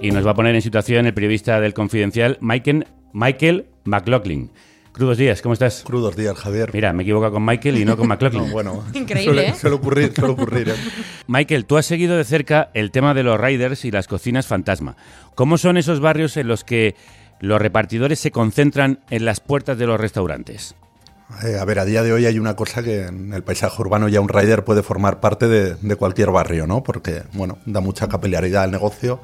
[SPEAKER 1] Y nos va a poner en situación el periodista del Confidencial, Michael, Michael McLaughlin. Crudos días, ¿cómo estás?
[SPEAKER 25] Crudos días, Javier.
[SPEAKER 1] Mira, me equivoco con Michael y no con McLaughlin.
[SPEAKER 25] bueno,
[SPEAKER 4] Increíble,
[SPEAKER 25] suele,
[SPEAKER 4] ¿eh?
[SPEAKER 25] suele ocurrir, suele ocurrir. ¿eh?
[SPEAKER 1] Michael, tú has seguido de cerca el tema de los riders y las cocinas fantasma. ¿Cómo son esos barrios en los que los repartidores se concentran en las puertas de los restaurantes?
[SPEAKER 25] Eh, a ver, a día de hoy hay una cosa que en el paisaje urbano ya un rider puede formar parte de, cualquier barrio, ¿no? Porque, bueno, da mucha capilaridad al negocio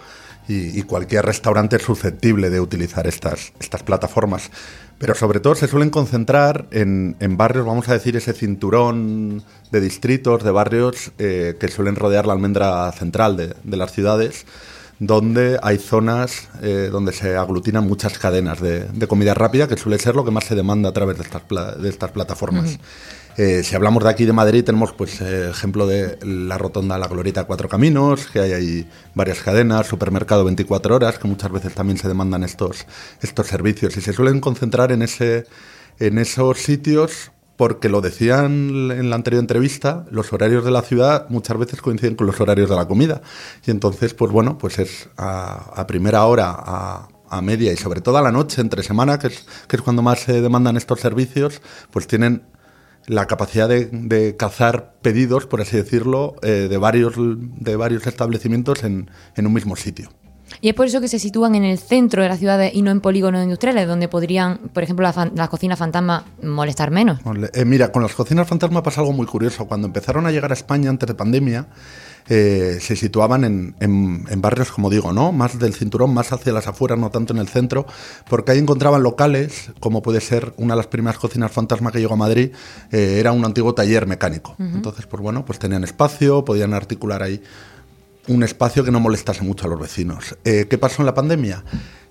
[SPEAKER 25] y, y, cualquier restaurante es susceptible de utilizar estas, estas plataformas. Pero sobre todo se suelen concentrar en, en barrios, vamos a decir, ese cinturón de distritos, de barrios eh, que suelen rodear la almendra central de, de las ciudades donde hay zonas eh, donde se aglutinan muchas cadenas de, de, comida rápida, que suele ser lo que más se demanda a través de estas, de estas plataformas. Uh -huh. eh, si hablamos de aquí de Madrid, tenemos pues eh, ejemplo de la rotonda La Glorieta Cuatro Caminos, que hay ahí varias cadenas, supermercado 24 horas, que muchas veces también se demandan estos, estos servicios y se suelen concentrar en, ese, en esos sitios porque lo decían en la anterior entrevista, los horarios de la ciudad muchas veces coinciden con los horarios de la comida. Y entonces, pues bueno, pues es a, primera hora, a, media y sobre todo a la noche, entre semana, que es, que es cuando más se demandan estos servicios, pues tienen la capacidad de, de cazar pedidos, por así decirlo, eh, de, varios, de varios establecimientos en, en un mismo sitio.
[SPEAKER 4] Y es por eso que se sitúan en el centro de las ciudades y no en polígonos industriales, donde podrían, por ejemplo, las la cocinas fantasma molestar menos.
[SPEAKER 25] Eh, mira, con las cocinas fantasma pasa algo muy curioso. Cuando empezaron a llegar a España antes de pandemia, eh, se situaban en, en, en, barrios, como digo, ¿no? Más del cinturón, más hacia las afueras, no tanto en el centro, porque ahí encontraban locales, como puede ser una de las primeras cocinas fantasma que llegó a Madrid, eh, era un antiguo taller mecánico. Uh -huh. Entonces, pues bueno, pues tenían espacio, podían articular ahí un espacio que no molestase mucho a los vecinos. Eh, ¿Qué pasó en la pandemia?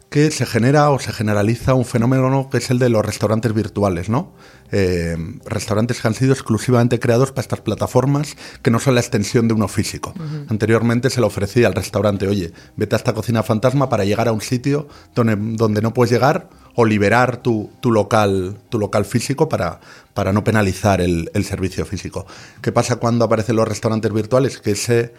[SPEAKER 25] Que se genera o se generaliza un fenómeno que es el de los restaurantes virtuales, ¿no? Eh, restaurantes que han sido exclusivamente creados para estas plataformas que no son la extensión de uno físico. Uh -huh. Anteriormente se le ofrecía al restaurante, oye, vete a esta cocina fantasma para llegar a un sitio donde, donde no puedes llegar o liberar tu, tu, local, tu local físico para, para no penalizar el, el servicio físico. ¿Qué pasa cuando aparecen los restaurantes virtuales? Que ese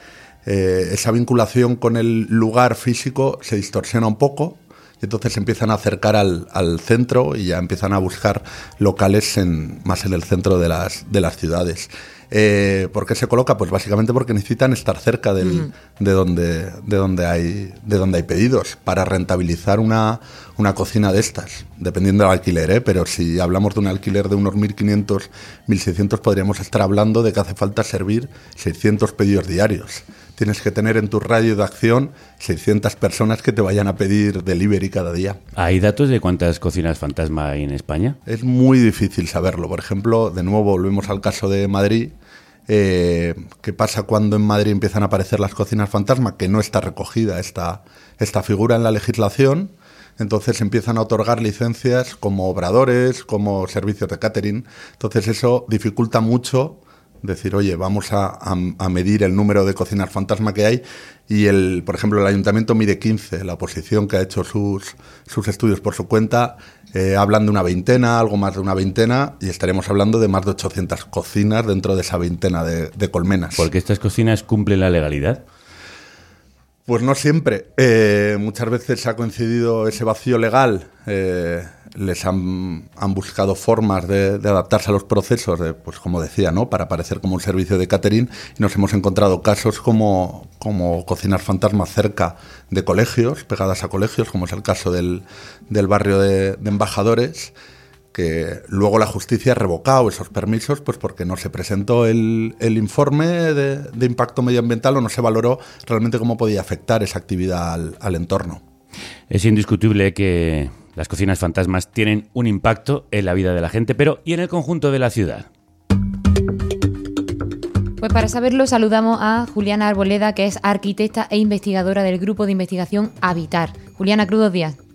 [SPEAKER 25] eh, esa vinculación con el lugar físico se distorsiona un poco y entonces se empiezan a acercar al, al, centro y ya empiezan a buscar locales en, más en el centro de las, de las ciudades. Eh, ¿Por qué se coloca? Pues básicamente porque necesitan estar cerca del, -huh. de, donde, de, donde hay, de donde hay pedidos para rentabilizar una, una cocina de estas, dependiendo del alquiler, ¿eh? pero si hablamos de un alquiler de unos 1.500, 1.600 podríamos estar hablando de que hace falta servir 600 pedidos diarios tienes que tener en tu radio de acción 600 personas que te vayan a pedir delivery cada día.
[SPEAKER 1] ¿Hay datos de cuántas cocinas fantasma hay en España?
[SPEAKER 25] Es muy difícil saberlo. Por ejemplo, de nuevo volvemos al caso de Madrid. Eh, ¿Qué pasa cuando en Madrid empiezan a aparecer las cocinas fantasma? Que no está recogida esta, esta figura en la legislación. Entonces empiezan a otorgar licencias como obradores, como servicios de catering. Entonces eso dificulta mucho decir, oye, vamos a, a, medir el número de cocinas fantasma que hay y, el, por ejemplo, el ayuntamiento mide 15, la oposición que ha hecho sus, sus estudios por su cuenta, eh, hablan de una veintena, algo más de una veintena, y estaremos hablando de más de 800 cocinas dentro de esa veintena de, de colmenas.
[SPEAKER 1] ¿Porque estas cocinas cumplen la legalidad?
[SPEAKER 25] Pues no siempre. Eh, muchas veces ha coincidido ese vacío legal. Eh, les han, han, buscado formas de, adaptarse a los procesos, de, pues como decía, ¿no? para aparecer como un servicio de catering. Y nos hemos encontrado casos como, como cocinas fantasmas cerca de colegios, pegadas a colegios, como es el caso del, del barrio de embajadores que luego la justicia ha revocado esos permisos pues porque no se presentó el, el informe de, de, impacto medioambiental o no se valoró realmente cómo podía afectar esa actividad al, al entorno.
[SPEAKER 1] Es indiscutible que las cocinas fantasmas tienen un impacto en la vida de la gente, pero ¿y en el conjunto de la ciudad?
[SPEAKER 4] Pues para saberlo saludamos a Juliana Arboleda, que es arquitecta e investigadora del grupo de investigación Habitar. Juliana, crudos días.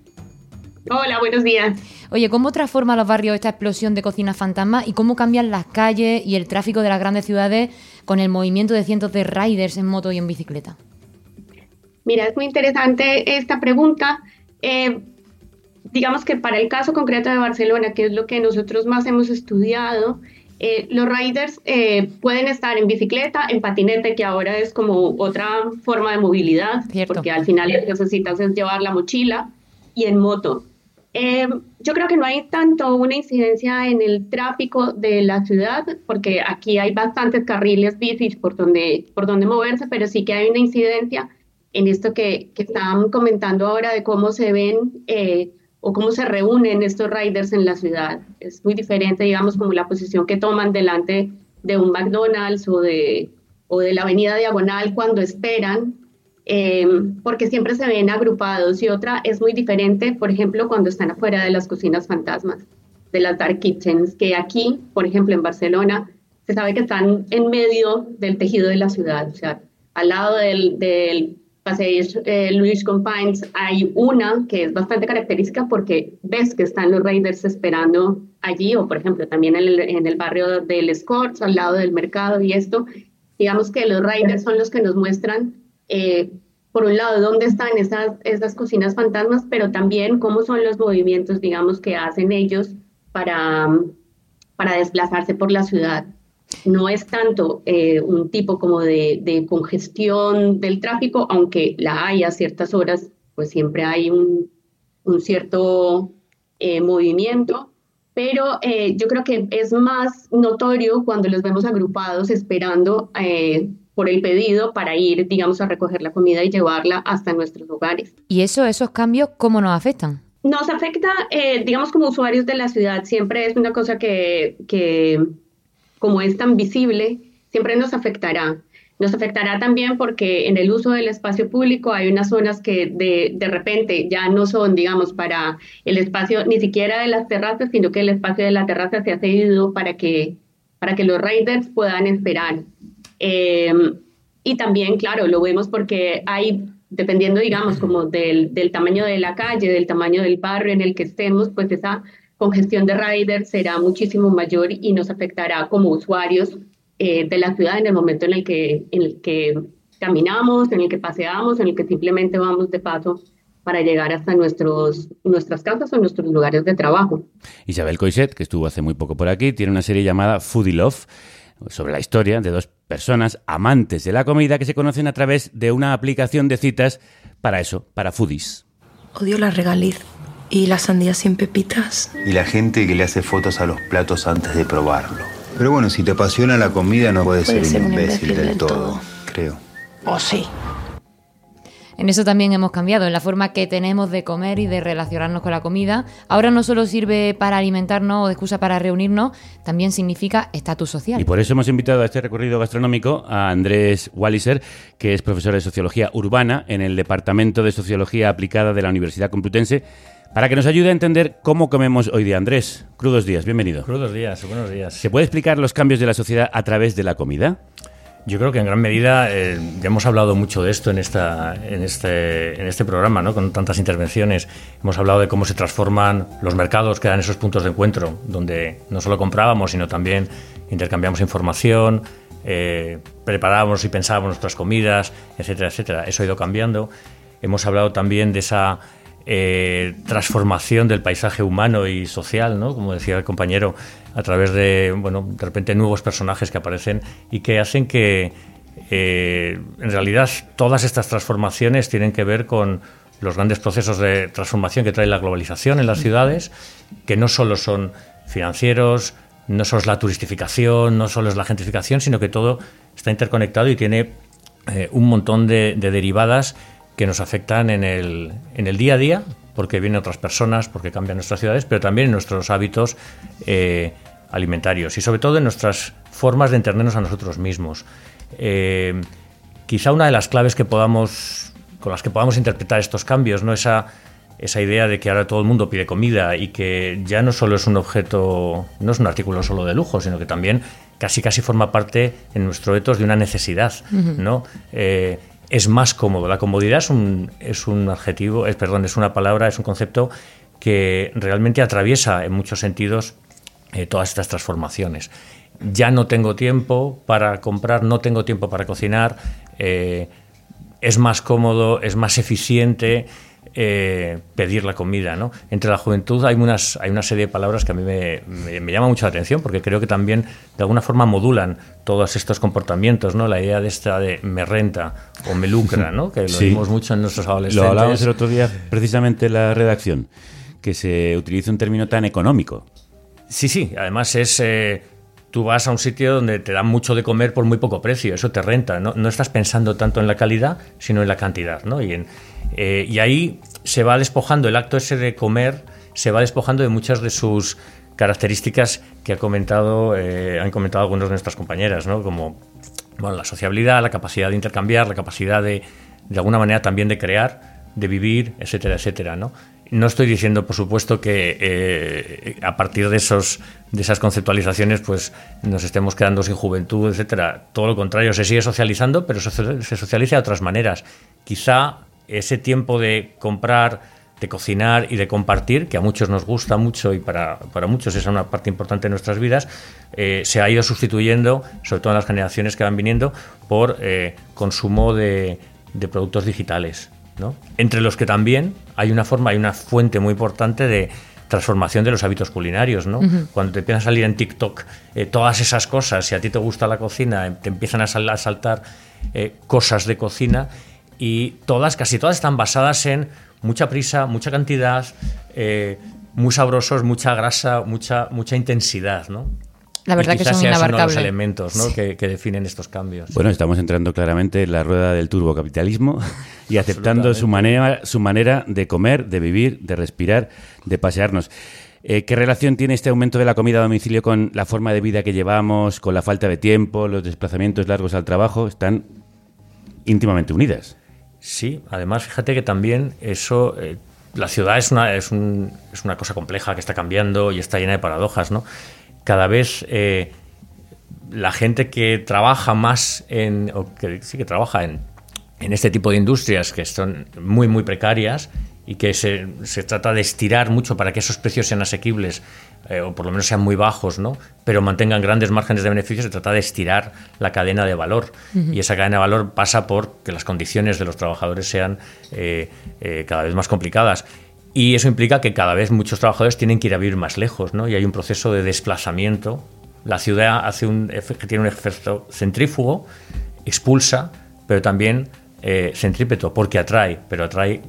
[SPEAKER 26] Hola, buenos días.
[SPEAKER 4] Oye, ¿cómo transforma los barrios esta explosión de cocinas fantasmas y cómo cambian las calles y el tráfico de las grandes ciudades con el movimiento de cientos de riders en moto y en bicicleta?
[SPEAKER 26] Mira, es muy interesante esta pregunta. Eh, digamos que para el caso concreto de Barcelona, que es lo que nosotros más hemos estudiado, eh, los riders eh, pueden estar en bicicleta, en patinete, que ahora es como otra forma de movilidad, porque al final lo que necesitas es llevar la mochila, y en moto. Yo creo que no hay tanto una incidencia en el tráfico de la ciudad, porque aquí hay bastantes carriles bicis por donde, por donde moverse, pero sí que hay una incidencia en esto que, que estaban comentando ahora de cómo se ven eh, o cómo se reúnen estos riders en la ciudad. Es muy diferente, digamos, como la posición que toman delante de un McDonald's o de, o de la avenida diagonal cuando esperan, eh, porque siempre se ven agrupados. Y otra es muy diferente, por ejemplo, cuando están afuera de las cocinas fantasmas, de las dark kitchens, que aquí, por ejemplo, en Barcelona, se sabe que están en medio del tejido de la ciudad, o sea, al lado del, del paséis eh, Luis Compines hay una que es bastante característica porque ves que están los raiders esperando allí, o por ejemplo también en el, en el barrio del Escorts, al lado del mercado y esto. Digamos que los raiders son los que nos muestran, eh, por un lado, dónde están esas, esas cocinas fantasmas, pero también cómo son los movimientos, digamos, que hacen ellos para, para desplazarse por la ciudad no es tanto eh, un tipo como de, congestión del tráfico, aunque la hay a ciertas horas, pues siempre hay un, cierto eh, movimiento, pero eh, yo creo que es más notorio cuando los vemos agrupados esperando por el pedido para ir, digamos, a recoger la comida y llevarla hasta nuestros hogares.
[SPEAKER 4] ¿Y eso, esos cambios, cómo nos afectan?
[SPEAKER 26] Nos afecta, digamos, como usuarios de la ciudad, siempre es una cosa que, que como es tan visible, siempre nos afectará. Nos afectará también porque en el uso del espacio público hay unas zonas que de, de, repente ya no son, digamos, para el espacio ni siquiera de las terrazas, sino que el espacio de la terraza se ha cedido para que, para que los riders puedan esperar. Em, y también, claro, lo vemos porque hay, dependiendo, digamos, como del, del tamaño de la calle, del tamaño del barrio en el que estemos, pues esa congestión de riders será muchísimo mayor y nos afectará como usuarios eh, de la ciudad en el momento en el, que, en el que caminamos, en el que paseamos, en el que simplemente vamos de paso para llegar hasta nuestros, nuestras casas o nuestros lugares de trabajo.
[SPEAKER 1] Isabel Coixet, que estuvo hace muy poco por aquí, tiene una serie llamada Foodie Love sobre la historia de dos personas amantes de la comida que se conocen a través de una aplicación de citas para eso, para foodies.
[SPEAKER 27] Odio la regaliz ¿Y las sandías sin pepitas?
[SPEAKER 28] Y la gente que le hace fotos a los platos antes de probarlo. Pero bueno, si te apasiona la comida no puedes ser, un imbécil, del, todo, creo.
[SPEAKER 27] ¿O sí?
[SPEAKER 4] En eso también hemos cambiado, en la forma que tenemos de comer y de relacionarnos con la comida. Ahora no solo sirve para alimentarnos o de excusa para reunirnos, también significa estatus social.
[SPEAKER 1] Y por eso hemos invitado a este recorrido gastronómico a Andrés Walliser, que es profesor de Sociología Urbana en el Departamento de Sociología Aplicada de la Universidad Complutense para que nos ayude a entender cómo comemos hoy día. Andrés, crudos días, bienvenido.
[SPEAKER 29] Crudos días, buenos días.
[SPEAKER 1] ¿Se puede explicar los cambios de la sociedad a través de la comida?
[SPEAKER 29] Yo creo que en gran medida eh, ya hemos hablado mucho de esto en, esta, en, este, en este programa, ¿no? con tantas intervenciones. Hemos hablado de cómo se transforman los mercados, que eran esos puntos de encuentro, donde no solo comprábamos, sino también intercambiamos información, eh, preparábamos y pensábamos nuestras comidas, etcétera, etcétera. Eso ha ido cambiando. Hemos hablado también de esa eh, transformación del paisaje humano y social, ¿no? como decía el compañero, a través de, bueno, de repente nuevos personajes que aparecen y que hacen que, eh, en realidad, todas estas transformaciones tienen que ver con los grandes procesos de transformación que trae la globalización en las ciudades, que no solo son financieros, no solo es la turistificación, no solo es la gentrificación, sino que todo está interconectado y tiene eh, un montón de derivadas que nos afectan en el, en el día a día, porque vienen otras personas, porque cambian nuestras ciudades, pero también en nuestros hábitos eh, alimentarios y sobre todo en nuestras formas de entendernos a nosotros mismos. Eh, quizá una de las claves que podamos con las que podamos interpretar estos cambios, ¿no? Esa, esa idea de que ahora todo el mundo pide comida y que ya no solo es un objeto, no es un artículo solo de lujo, sino que también casi casi forma parte en nuestro etos de una necesidad, ¿no? Eh, es más cómodo. La comodidad es un, es un adjetivo, es, perdón, es una palabra, es un concepto que realmente atraviesa en muchos sentidos eh, todas estas transformaciones. Ya no tengo tiempo para comprar, no tengo tiempo para cocinar, eh, es más cómodo, es más eficiente. Eh, pedir la comida. ¿no? Entre la juventud hay, unas, hay una serie de palabras que a mí me, me, llama mucho la atención porque creo que también de alguna forma modulan todos estos comportamientos. ¿no? La idea de esta de me renta o me lucra, ¿no? que lo vimos mucho en nuestros adolescentes.
[SPEAKER 1] Lo hablábamos el otro día precisamente en la redacción, que se utiliza un término tan económico.
[SPEAKER 29] Sí, sí, además es... Eh, tú vas a un sitio donde te dan mucho de comer por muy poco precio, eso te renta, no, no estás pensando tanto en la calidad, sino en la cantidad, ¿no? Y, en, eh, y ahí se va despojando el acto ese de comer, se va despojando de muchas de sus características que ha comentado, eh, han comentado algunas de nuestras compañeras, ¿no? Como bueno, la sociabilidad, la capacidad de intercambiar, la capacidad de, de alguna manera también de crear, de vivir, etcétera, etcétera, ¿no? No estoy diciendo, por supuesto, que eh, a partir de, esos, de esas conceptualizaciones pues nos estemos quedando sin juventud, etcétera. Todo lo contrario, se sigue socializando, pero se socializa de otras maneras. Quizá ese tiempo de comprar, de cocinar y de compartir, que a muchos nos gusta mucho y para, para muchos es una parte importante de nuestras vidas, eh, se ha ido sustituyendo, sobre todo en las generaciones que van viniendo, por eh, consumo de, de productos digitales. Entre los que también hay una forma, hay una fuente muy importante de transformación de los hábitos culinarios, ¿no? Cuando te empiezan a salir en TikTok eh, todas esas cosas, si a ti te gusta la cocina, te empiezan a, saltar eh, cosas de cocina y todas, casi todas están basadas en mucha prisa, mucha cantidad, eh, muy sabrosos, mucha grasa, mucha, mucha intensidad, ¿no?
[SPEAKER 4] La verdad que son inabarcables.
[SPEAKER 29] los elementos que, definen estos cambios.
[SPEAKER 1] Bueno, estamos entrando claramente en la rueda del turbocapitalismo y aceptando su manera, su manera de comer, de vivir, de respirar, de pasearnos. Eh, ¿Qué relación tiene este aumento de la comida a domicilio con la forma de vida que llevamos, con la falta de tiempo, los desplazamientos largos al trabajo? Están íntimamente unidas.
[SPEAKER 29] Sí, además fíjate que también eso, eh, la ciudad es una, es, un, es una cosa compleja que está cambiando y está llena de paradojas, ¿no? cada vez eh, la gente que trabaja más en, o que sí que trabaja en, en este tipo de industrias que son muy, muy precarias y que se, se trata de estirar mucho para que esos precios sean asequibles eh, o por lo menos sean muy bajos, ¿no? pero mantengan grandes márgenes de beneficio, se trata de estirar la cadena de valor. Y esa cadena de valor pasa por que las condiciones de los trabajadores sean eh, cada vez más complicadas. Y eso implica que cada vez muchos trabajadores tienen que ir a vivir más lejos, ¿no? Y hay un proceso de desplazamiento. La ciudad hace un, tiene un efecto centrífugo, expulsa, pero también eh, centrípeto, porque atrae, pero atrae,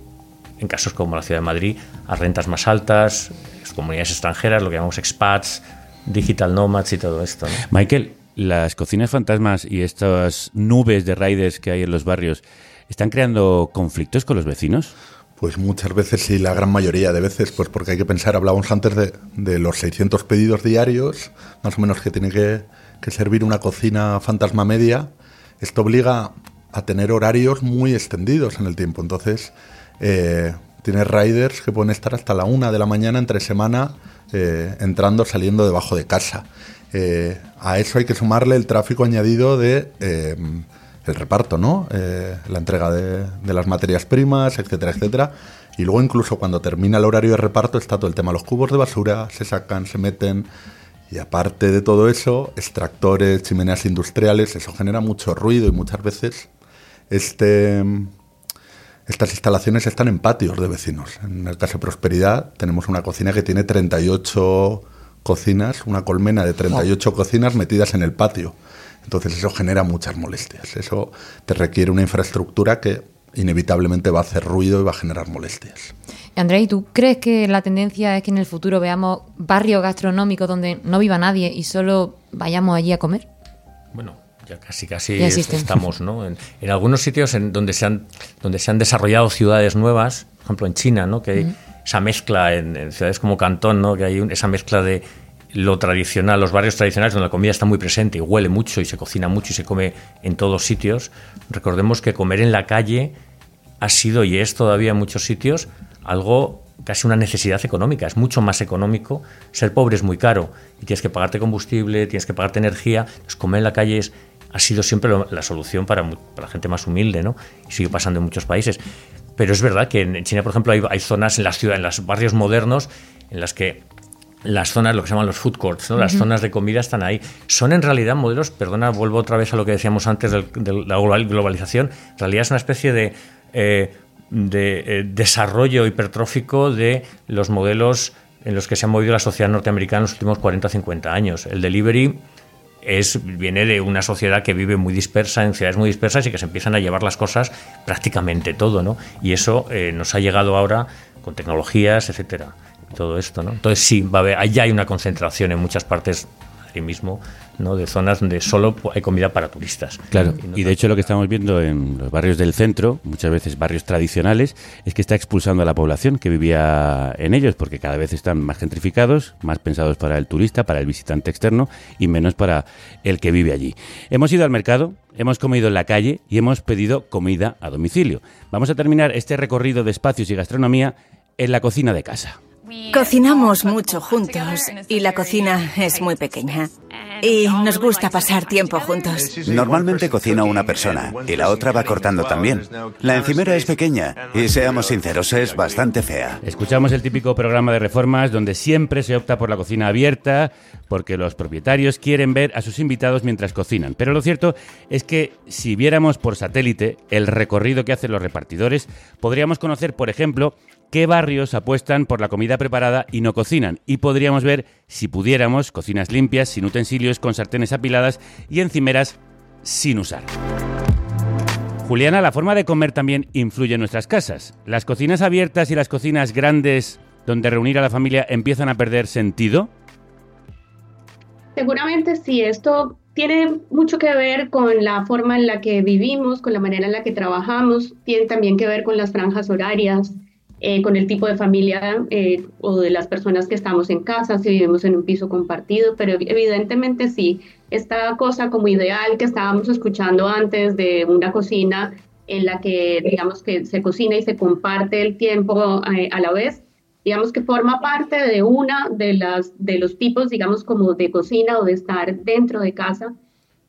[SPEAKER 29] en casos como la ciudad de Madrid, a rentas más altas, comunidades extranjeras, lo que llamamos expats, digital nomads y todo esto.
[SPEAKER 1] Michael, las cocinas fantasmas y estas nubes de raiders que hay en los barrios, ¿están creando conflictos con los vecinos?
[SPEAKER 25] Pues muchas veces sí, la gran mayoría de veces, pues porque hay que pensar, hablábamos antes de, los 600 pedidos diarios, más o menos que tiene que, servir una cocina fantasma media. Esto obliga a tener horarios muy extendidos en el tiempo. Entonces, eh, tienes riders que pueden estar hasta la una de la mañana entre semana eh, entrando, saliendo debajo de casa. Eh, a eso hay que sumarle el tráfico añadido de eh, el reparto, ¿no? Eh, la entrega de, las materias primas, etcétera, etcétera. Y luego incluso cuando termina el horario de reparto está todo el tema, los cubos de basura se sacan, se meten. Y aparte de todo eso, extractores, chimeneas industriales, eso genera mucho ruido y muchas veces este, estas instalaciones están en patios de vecinos. En el caso de Prosperidad tenemos una cocina que tiene 38 cocinas, una colmena de 38 cocinas metidas en el patio. Entonces eso genera muchas molestias. Eso te requiere una infraestructura que inevitablemente va a hacer ruido y va a generar molestias.
[SPEAKER 4] André, ¿tú crees que la tendencia es que en el futuro veamos barrios gastronómicos donde no viva nadie y solo vayamos allí a comer?
[SPEAKER 29] Bueno, ya casi casi estamos, ¿no? En, algunos sitios en donde se han donde se han desarrollado ciudades nuevas, por ejemplo en China, ¿no? Que hay esa mezcla en, ciudades como Cantón, ¿no? Que hay esa mezcla de lo tradicional, los barrios tradicionales donde la comida está muy presente y huele mucho y se cocina mucho y se come en todos sitios, recordemos que comer en la calle ha sido y es todavía en muchos sitios algo casi una necesidad económica. Es mucho más económico. Ser pobre es muy caro y tienes que pagarte combustible, tienes que pagarte energía. Pues comer en la calle ha sido siempre la solución para, la gente más humilde, ¿no? Y sigue pasando en muchos países. Pero es verdad que en China, por ejemplo, hay, zonas en la ciudad, en los barrios modernos, en las que las zonas, lo que se llaman los food courts, ¿no? las zonas de comida están ahí. Son en realidad modelos, perdona, vuelvo otra vez a lo que decíamos antes de la globalización, en realidad es una especie de eh, de eh, desarrollo hipertrófico de los modelos en los que se ha movido la sociedad norteamericana en los últimos 40 o 50 años. El delivery es, viene de una sociedad que vive muy dispersa, en ciudades muy dispersas y que se empiezan a llevar las cosas prácticamente todo, ¿no? Y eso eh, nos ha llegado ahora con tecnologías, etcétera, todo esto, ¿no? Entonces sí, va a haber, allá hay una concentración en muchas partes ahí mismo ¿no? de zonas donde solo hay comida para turistas.
[SPEAKER 1] Claro, y, de hecho lo que estamos viendo en los barrios del centro, muchas veces barrios tradicionales, es que está expulsando a la población que vivía en ellos, porque cada vez están más gentrificados, más pensados para el turista, para el visitante externo y menos para el que vive allí. Hemos ido al mercado, hemos comido en la calle y hemos pedido comida a domicilio. Vamos a terminar este recorrido de espacios y gastronomía en la cocina de casa.
[SPEAKER 30] Cocinamos mucho juntos y la cocina es muy pequeña. Y nos gusta pasar tiempo juntos.
[SPEAKER 31] Normalmente cocina una persona y la otra va cortando también. La encimera es pequeña y seamos sinceros, es bastante fea.
[SPEAKER 1] Escuchamos el típico programa de reformas donde siempre se opta por la cocina abierta porque los propietarios quieren ver a sus invitados mientras cocinan. Pero lo cierto es que si viéramos por satélite el recorrido que hacen los repartidores, podríamos conocer, por ejemplo, qué barrios apuestan por la comida preparada y no cocinan. Y podríamos ver, si pudiéramos, cocinas limpias, sin utensilios, con sartenes apiladas y encimeras sin usar. Juliana, la forma de comer también influye en nuestras casas. ¿Las cocinas abiertas y las cocinas grandes donde reunir a la familia empiezan a perder sentido?
[SPEAKER 26] Seguramente sí, esto tiene mucho que ver con la forma en la que vivimos, con la manera en la que trabajamos, tiene también que ver con las franjas horarias, eh, con el tipo de familia eh, o de las personas que estamos en casa, si vivimos en un piso compartido, pero evidentemente sí, esta cosa como ideal que estábamos escuchando antes de una cocina en la que digamos que se cocina y se comparte el tiempo eh, a la vez, digamos que forma parte de una de las de los tipos digamos como de cocina o de estar dentro de casa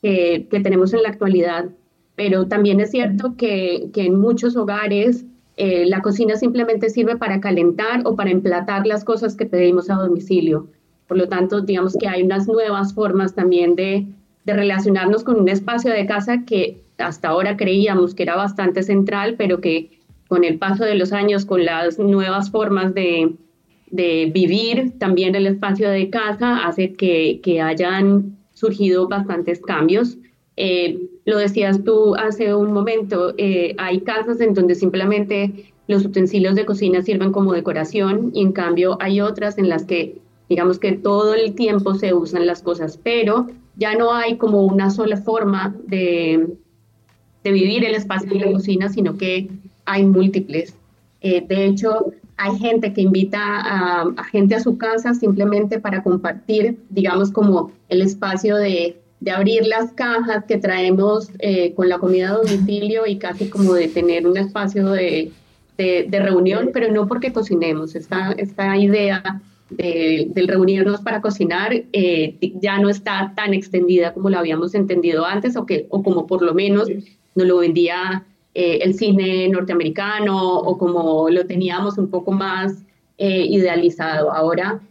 [SPEAKER 26] que, tenemos en la actualidad. Pero también es cierto que, que en muchos hogares eh, la cocina simplemente sirve para calentar o para emplatar las cosas que pedimos a domicilio. Por lo tanto, digamos que hay unas nuevas formas también de, relacionarnos con un espacio de casa que hasta ahora creíamos que era bastante central, pero que con el paso de los años, con las nuevas formas de, vivir también el espacio de casa, hace que, hayan surgido bastantes cambios. Eh, lo decías tú hace un momento, eh, hay casas en donde simplemente los utensilios de cocina sirven como decoración y en cambio hay otras en las que digamos que todo el tiempo se usan las cosas, pero ya no hay como una sola forma de, de vivir el espacio de la cocina, sino que hay múltiples. Eh, de hecho, hay gente que invita a, a, gente a su casa simplemente para compartir, digamos, como el espacio de de abrir las cajas que traemos eh, con la comida a domicilio y casi como de tener un espacio de, de, reunión, pero no porque cocinemos. Esta, esta idea de, del reunirnos para cocinar eh, ya no está tan extendida como lo habíamos entendido antes o, que, o como por lo menos nos lo vendía eh, el cine norteamericano o como lo teníamos un poco más idealizado. Ahora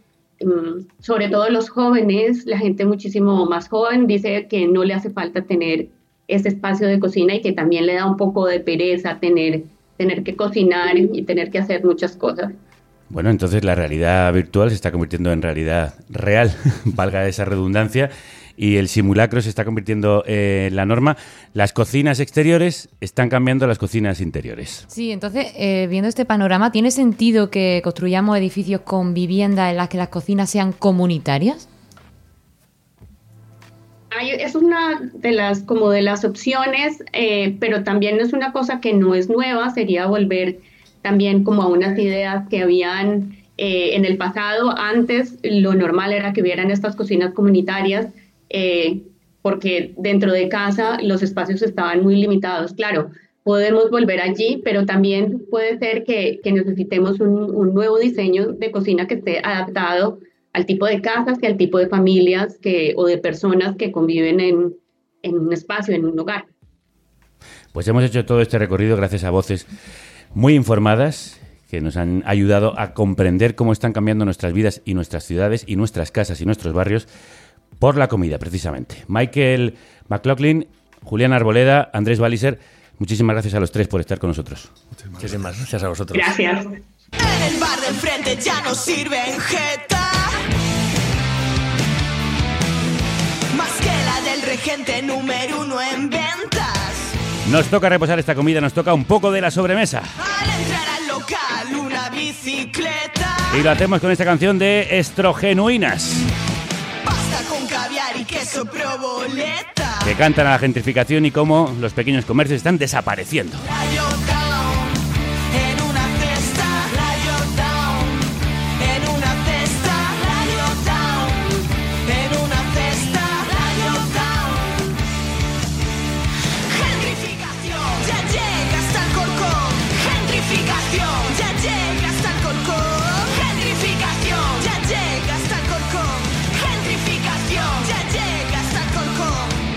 [SPEAKER 26] sobre todo los jóvenes, la gente muchísimo más joven dice que no le hace falta tener ese espacio de cocina y que también le da un poco de pereza tener, tener que cocinar y tener que hacer muchas cosas.
[SPEAKER 1] Bueno, entonces la realidad virtual se está convirtiendo en realidad real, valga esa redundancia, y el simulacro se está convirtiendo en la norma. Las cocinas exteriores están cambiando las cocinas interiores.
[SPEAKER 4] Sí, entonces, eh, viendo este panorama, ¿tiene sentido que construyamos edificios con viviendas en las que las cocinas sean comunitarias?
[SPEAKER 26] es una de las como de las opciones, eh, pero también es una cosa que no es nueva, sería volver también como a unas ideas que habían eh, en el pasado. Antes lo normal era que hubieran estas cocinas comunitarias, eh, porque dentro de casa los espacios estaban muy limitados. Claro, podemos volver allí, pero también puede ser que, necesitemos un, nuevo diseño de cocina que esté adaptado al tipo de casas y al tipo de familias que, o de personas que conviven en, en un espacio, en un hogar.
[SPEAKER 1] Pues hemos hecho todo este recorrido gracias a voces muy informadas que nos han ayudado a comprender cómo están cambiando nuestras vidas y nuestras ciudades y nuestras casas y nuestros barrios por la comida, precisamente. Michael McLaughlin, Julián Arboleda, Andrés Baliser, muchísimas gracias a los tres por estar con nosotros.
[SPEAKER 29] Muchísimas gracias a vosotros.
[SPEAKER 26] Gracias.
[SPEAKER 32] En el bar de enfrente ya no sirven jeta. Más que la del regente número uno en ventas.
[SPEAKER 1] Nos toca reposar esta comida, nos toca un poco de la sobremesa.
[SPEAKER 32] Al entrar al local, una bicicleta.
[SPEAKER 1] Y lo hacemos con esta canción de Estrogenuinas.
[SPEAKER 32] Queso proboleta.
[SPEAKER 1] Que cantan a la gentrificación y cómo los pequeños comercios están desapareciendo.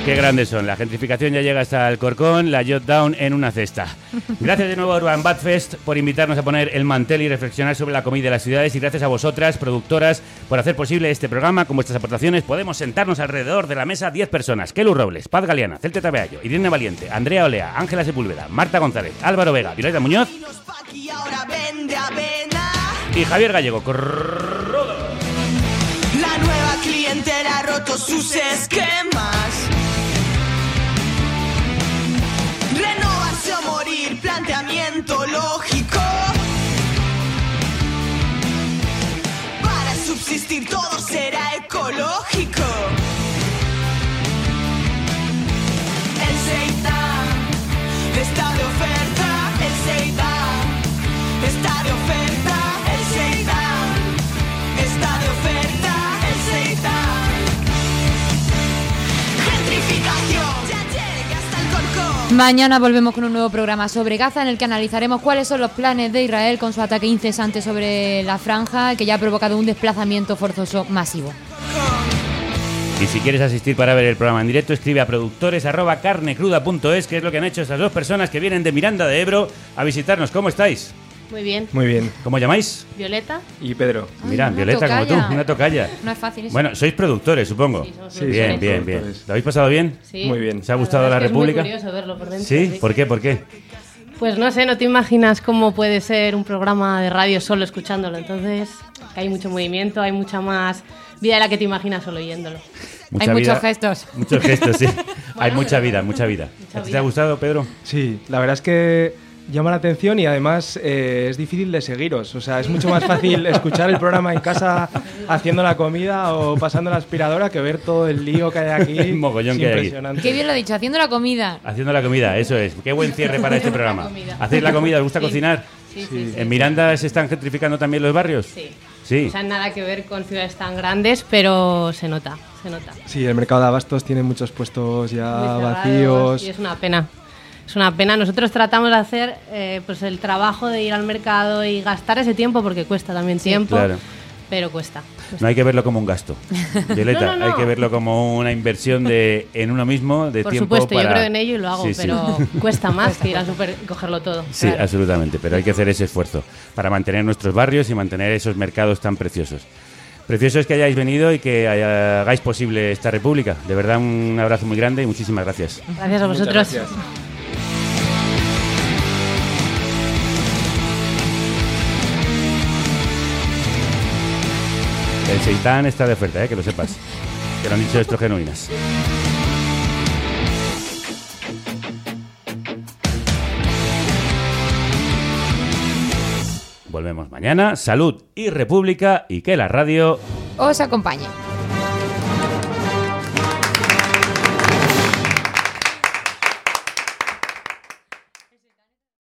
[SPEAKER 1] Qué grandes son. La gentrificación ya llega hasta el Corcón, la Jot Down en una cesta. Gracias de nuevo a Urban Bad Fest por invitarnos a poner el mantel y reflexionar sobre la comida de las ciudades. Y gracias a vosotras, productoras, por hacer posible este programa. Con vuestras aportaciones podemos sentarnos alrededor de la mesa 10 personas. Kelu Robles, Paz Galeana, Celte Tabeallo, Irene Valiente, Andrea Olea, Ángela Sepúlveda, Marta González, Álvaro Vega, Violeta Muñoz
[SPEAKER 32] Y
[SPEAKER 1] Javier Gallego.
[SPEAKER 32] La nueva clientela ha roto sus esquemas. Planteamiento lógico. Para subsistir todo será ecológico. El Seitan está
[SPEAKER 4] Mañana volvemos con un nuevo programa sobre Gaza en el que analizaremos cuáles son los planes de Israel con su ataque incesante sobre la franja que ya ha provocado un desplazamiento forzoso masivo.
[SPEAKER 1] Y si quieres asistir para ver el programa en directo, escribe a productores@carnecruda.es, que es lo que han hecho estas dos personas que vienen de Miranda de Ebro a visitarnos. ¿Cómo estáis?
[SPEAKER 33] Muy bien.
[SPEAKER 29] Muy bien.
[SPEAKER 1] ¿Cómo llamáis?
[SPEAKER 33] Violeta.
[SPEAKER 29] Y Pedro.
[SPEAKER 1] Mira,
[SPEAKER 4] una
[SPEAKER 1] Violeta como tú, una tocaya.
[SPEAKER 4] No es fácil eso.
[SPEAKER 1] Bueno, sois productores, supongo.
[SPEAKER 33] Sí, somos
[SPEAKER 29] Sí,
[SPEAKER 1] bien, bien, bien. ¿Lo habéis pasado bien?
[SPEAKER 33] Sí.
[SPEAKER 29] Muy bien.
[SPEAKER 1] ¿Se ha gustado la,
[SPEAKER 33] que
[SPEAKER 1] República?
[SPEAKER 33] Es muy curioso verlo por dentro.
[SPEAKER 1] ¿Sí? ¿Por qué? ¿Por qué?
[SPEAKER 33] Pues no sé, no te imaginas cómo puede ser un programa de radio solo escuchándolo. Entonces, que hay mucho movimiento, hay mucha más vida de la que te imaginas solo oyéndolo.
[SPEAKER 1] Mucha
[SPEAKER 4] Hay
[SPEAKER 1] vida-
[SPEAKER 4] muchos gestos.
[SPEAKER 1] Muchos gestos, sí. Hay mucha vida, mucha vida.
[SPEAKER 33] Mucha
[SPEAKER 1] ¿A ti te
[SPEAKER 33] vida.
[SPEAKER 1] ha gustado, Pedro?
[SPEAKER 34] Sí, la verdad es que llama la atención y además eh, es difícil de seguiros. O sea, es mucho más fácil escuchar el programa en casa haciendo la comida o pasando la aspiradora que ver todo el lío que hay aquí.
[SPEAKER 1] El mogollón
[SPEAKER 34] Es
[SPEAKER 1] que hay aquí.
[SPEAKER 34] impresionante.
[SPEAKER 4] Qué bien lo ha dicho, haciendo la comida.
[SPEAKER 1] Haciendo la comida, eso es. Qué buen cierre para este programa. ¿Hacéis la comida? ¿Os gusta
[SPEAKER 33] Sí.
[SPEAKER 1] cocinar?
[SPEAKER 33] Sí, sí, sí.
[SPEAKER 1] ¿En Miranda se están gentrificando también los barrios?
[SPEAKER 33] Sí.
[SPEAKER 1] Sí.
[SPEAKER 33] O sea, nada que ver con ciudades tan grandes, pero se nota, se nota.
[SPEAKER 34] Sí, el mercado de abastos tiene muchos puestos ya vacíos.
[SPEAKER 33] Y es una pena. Es una pena. Nosotros tratamos de hacer eh, pues el trabajo de ir al mercado y gastar ese tiempo, porque cuesta también tiempo,
[SPEAKER 1] claro.
[SPEAKER 33] pero cuesta.
[SPEAKER 1] No hay que verlo como un gasto. Violeta,
[SPEAKER 33] No, no, no.
[SPEAKER 1] hay que verlo como una inversión de, en uno mismo, de
[SPEAKER 33] Por
[SPEAKER 1] tiempo
[SPEAKER 33] supuesto,
[SPEAKER 1] para...
[SPEAKER 33] yo creo en ello y lo hago,
[SPEAKER 1] Sí, sí.
[SPEAKER 33] pero cuesta más que ir al super y cogerlo todo.
[SPEAKER 1] Sí,
[SPEAKER 33] Claro.
[SPEAKER 1] absolutamente, pero hay que hacer ese esfuerzo para mantener nuestros barrios y mantener esos mercados tan preciosos. Precioso es que hayáis venido y que hagáis posible esta república. De verdad, un abrazo muy grande y muchísimas gracias.
[SPEAKER 33] Gracias a
[SPEAKER 34] Muchas
[SPEAKER 33] vosotros.
[SPEAKER 1] El seitán está de oferta, ¿eh? que lo sepas. Que lo han dicho estos genuinas. Volvemos mañana. Salud y república y que la radio
[SPEAKER 4] Os acompañe.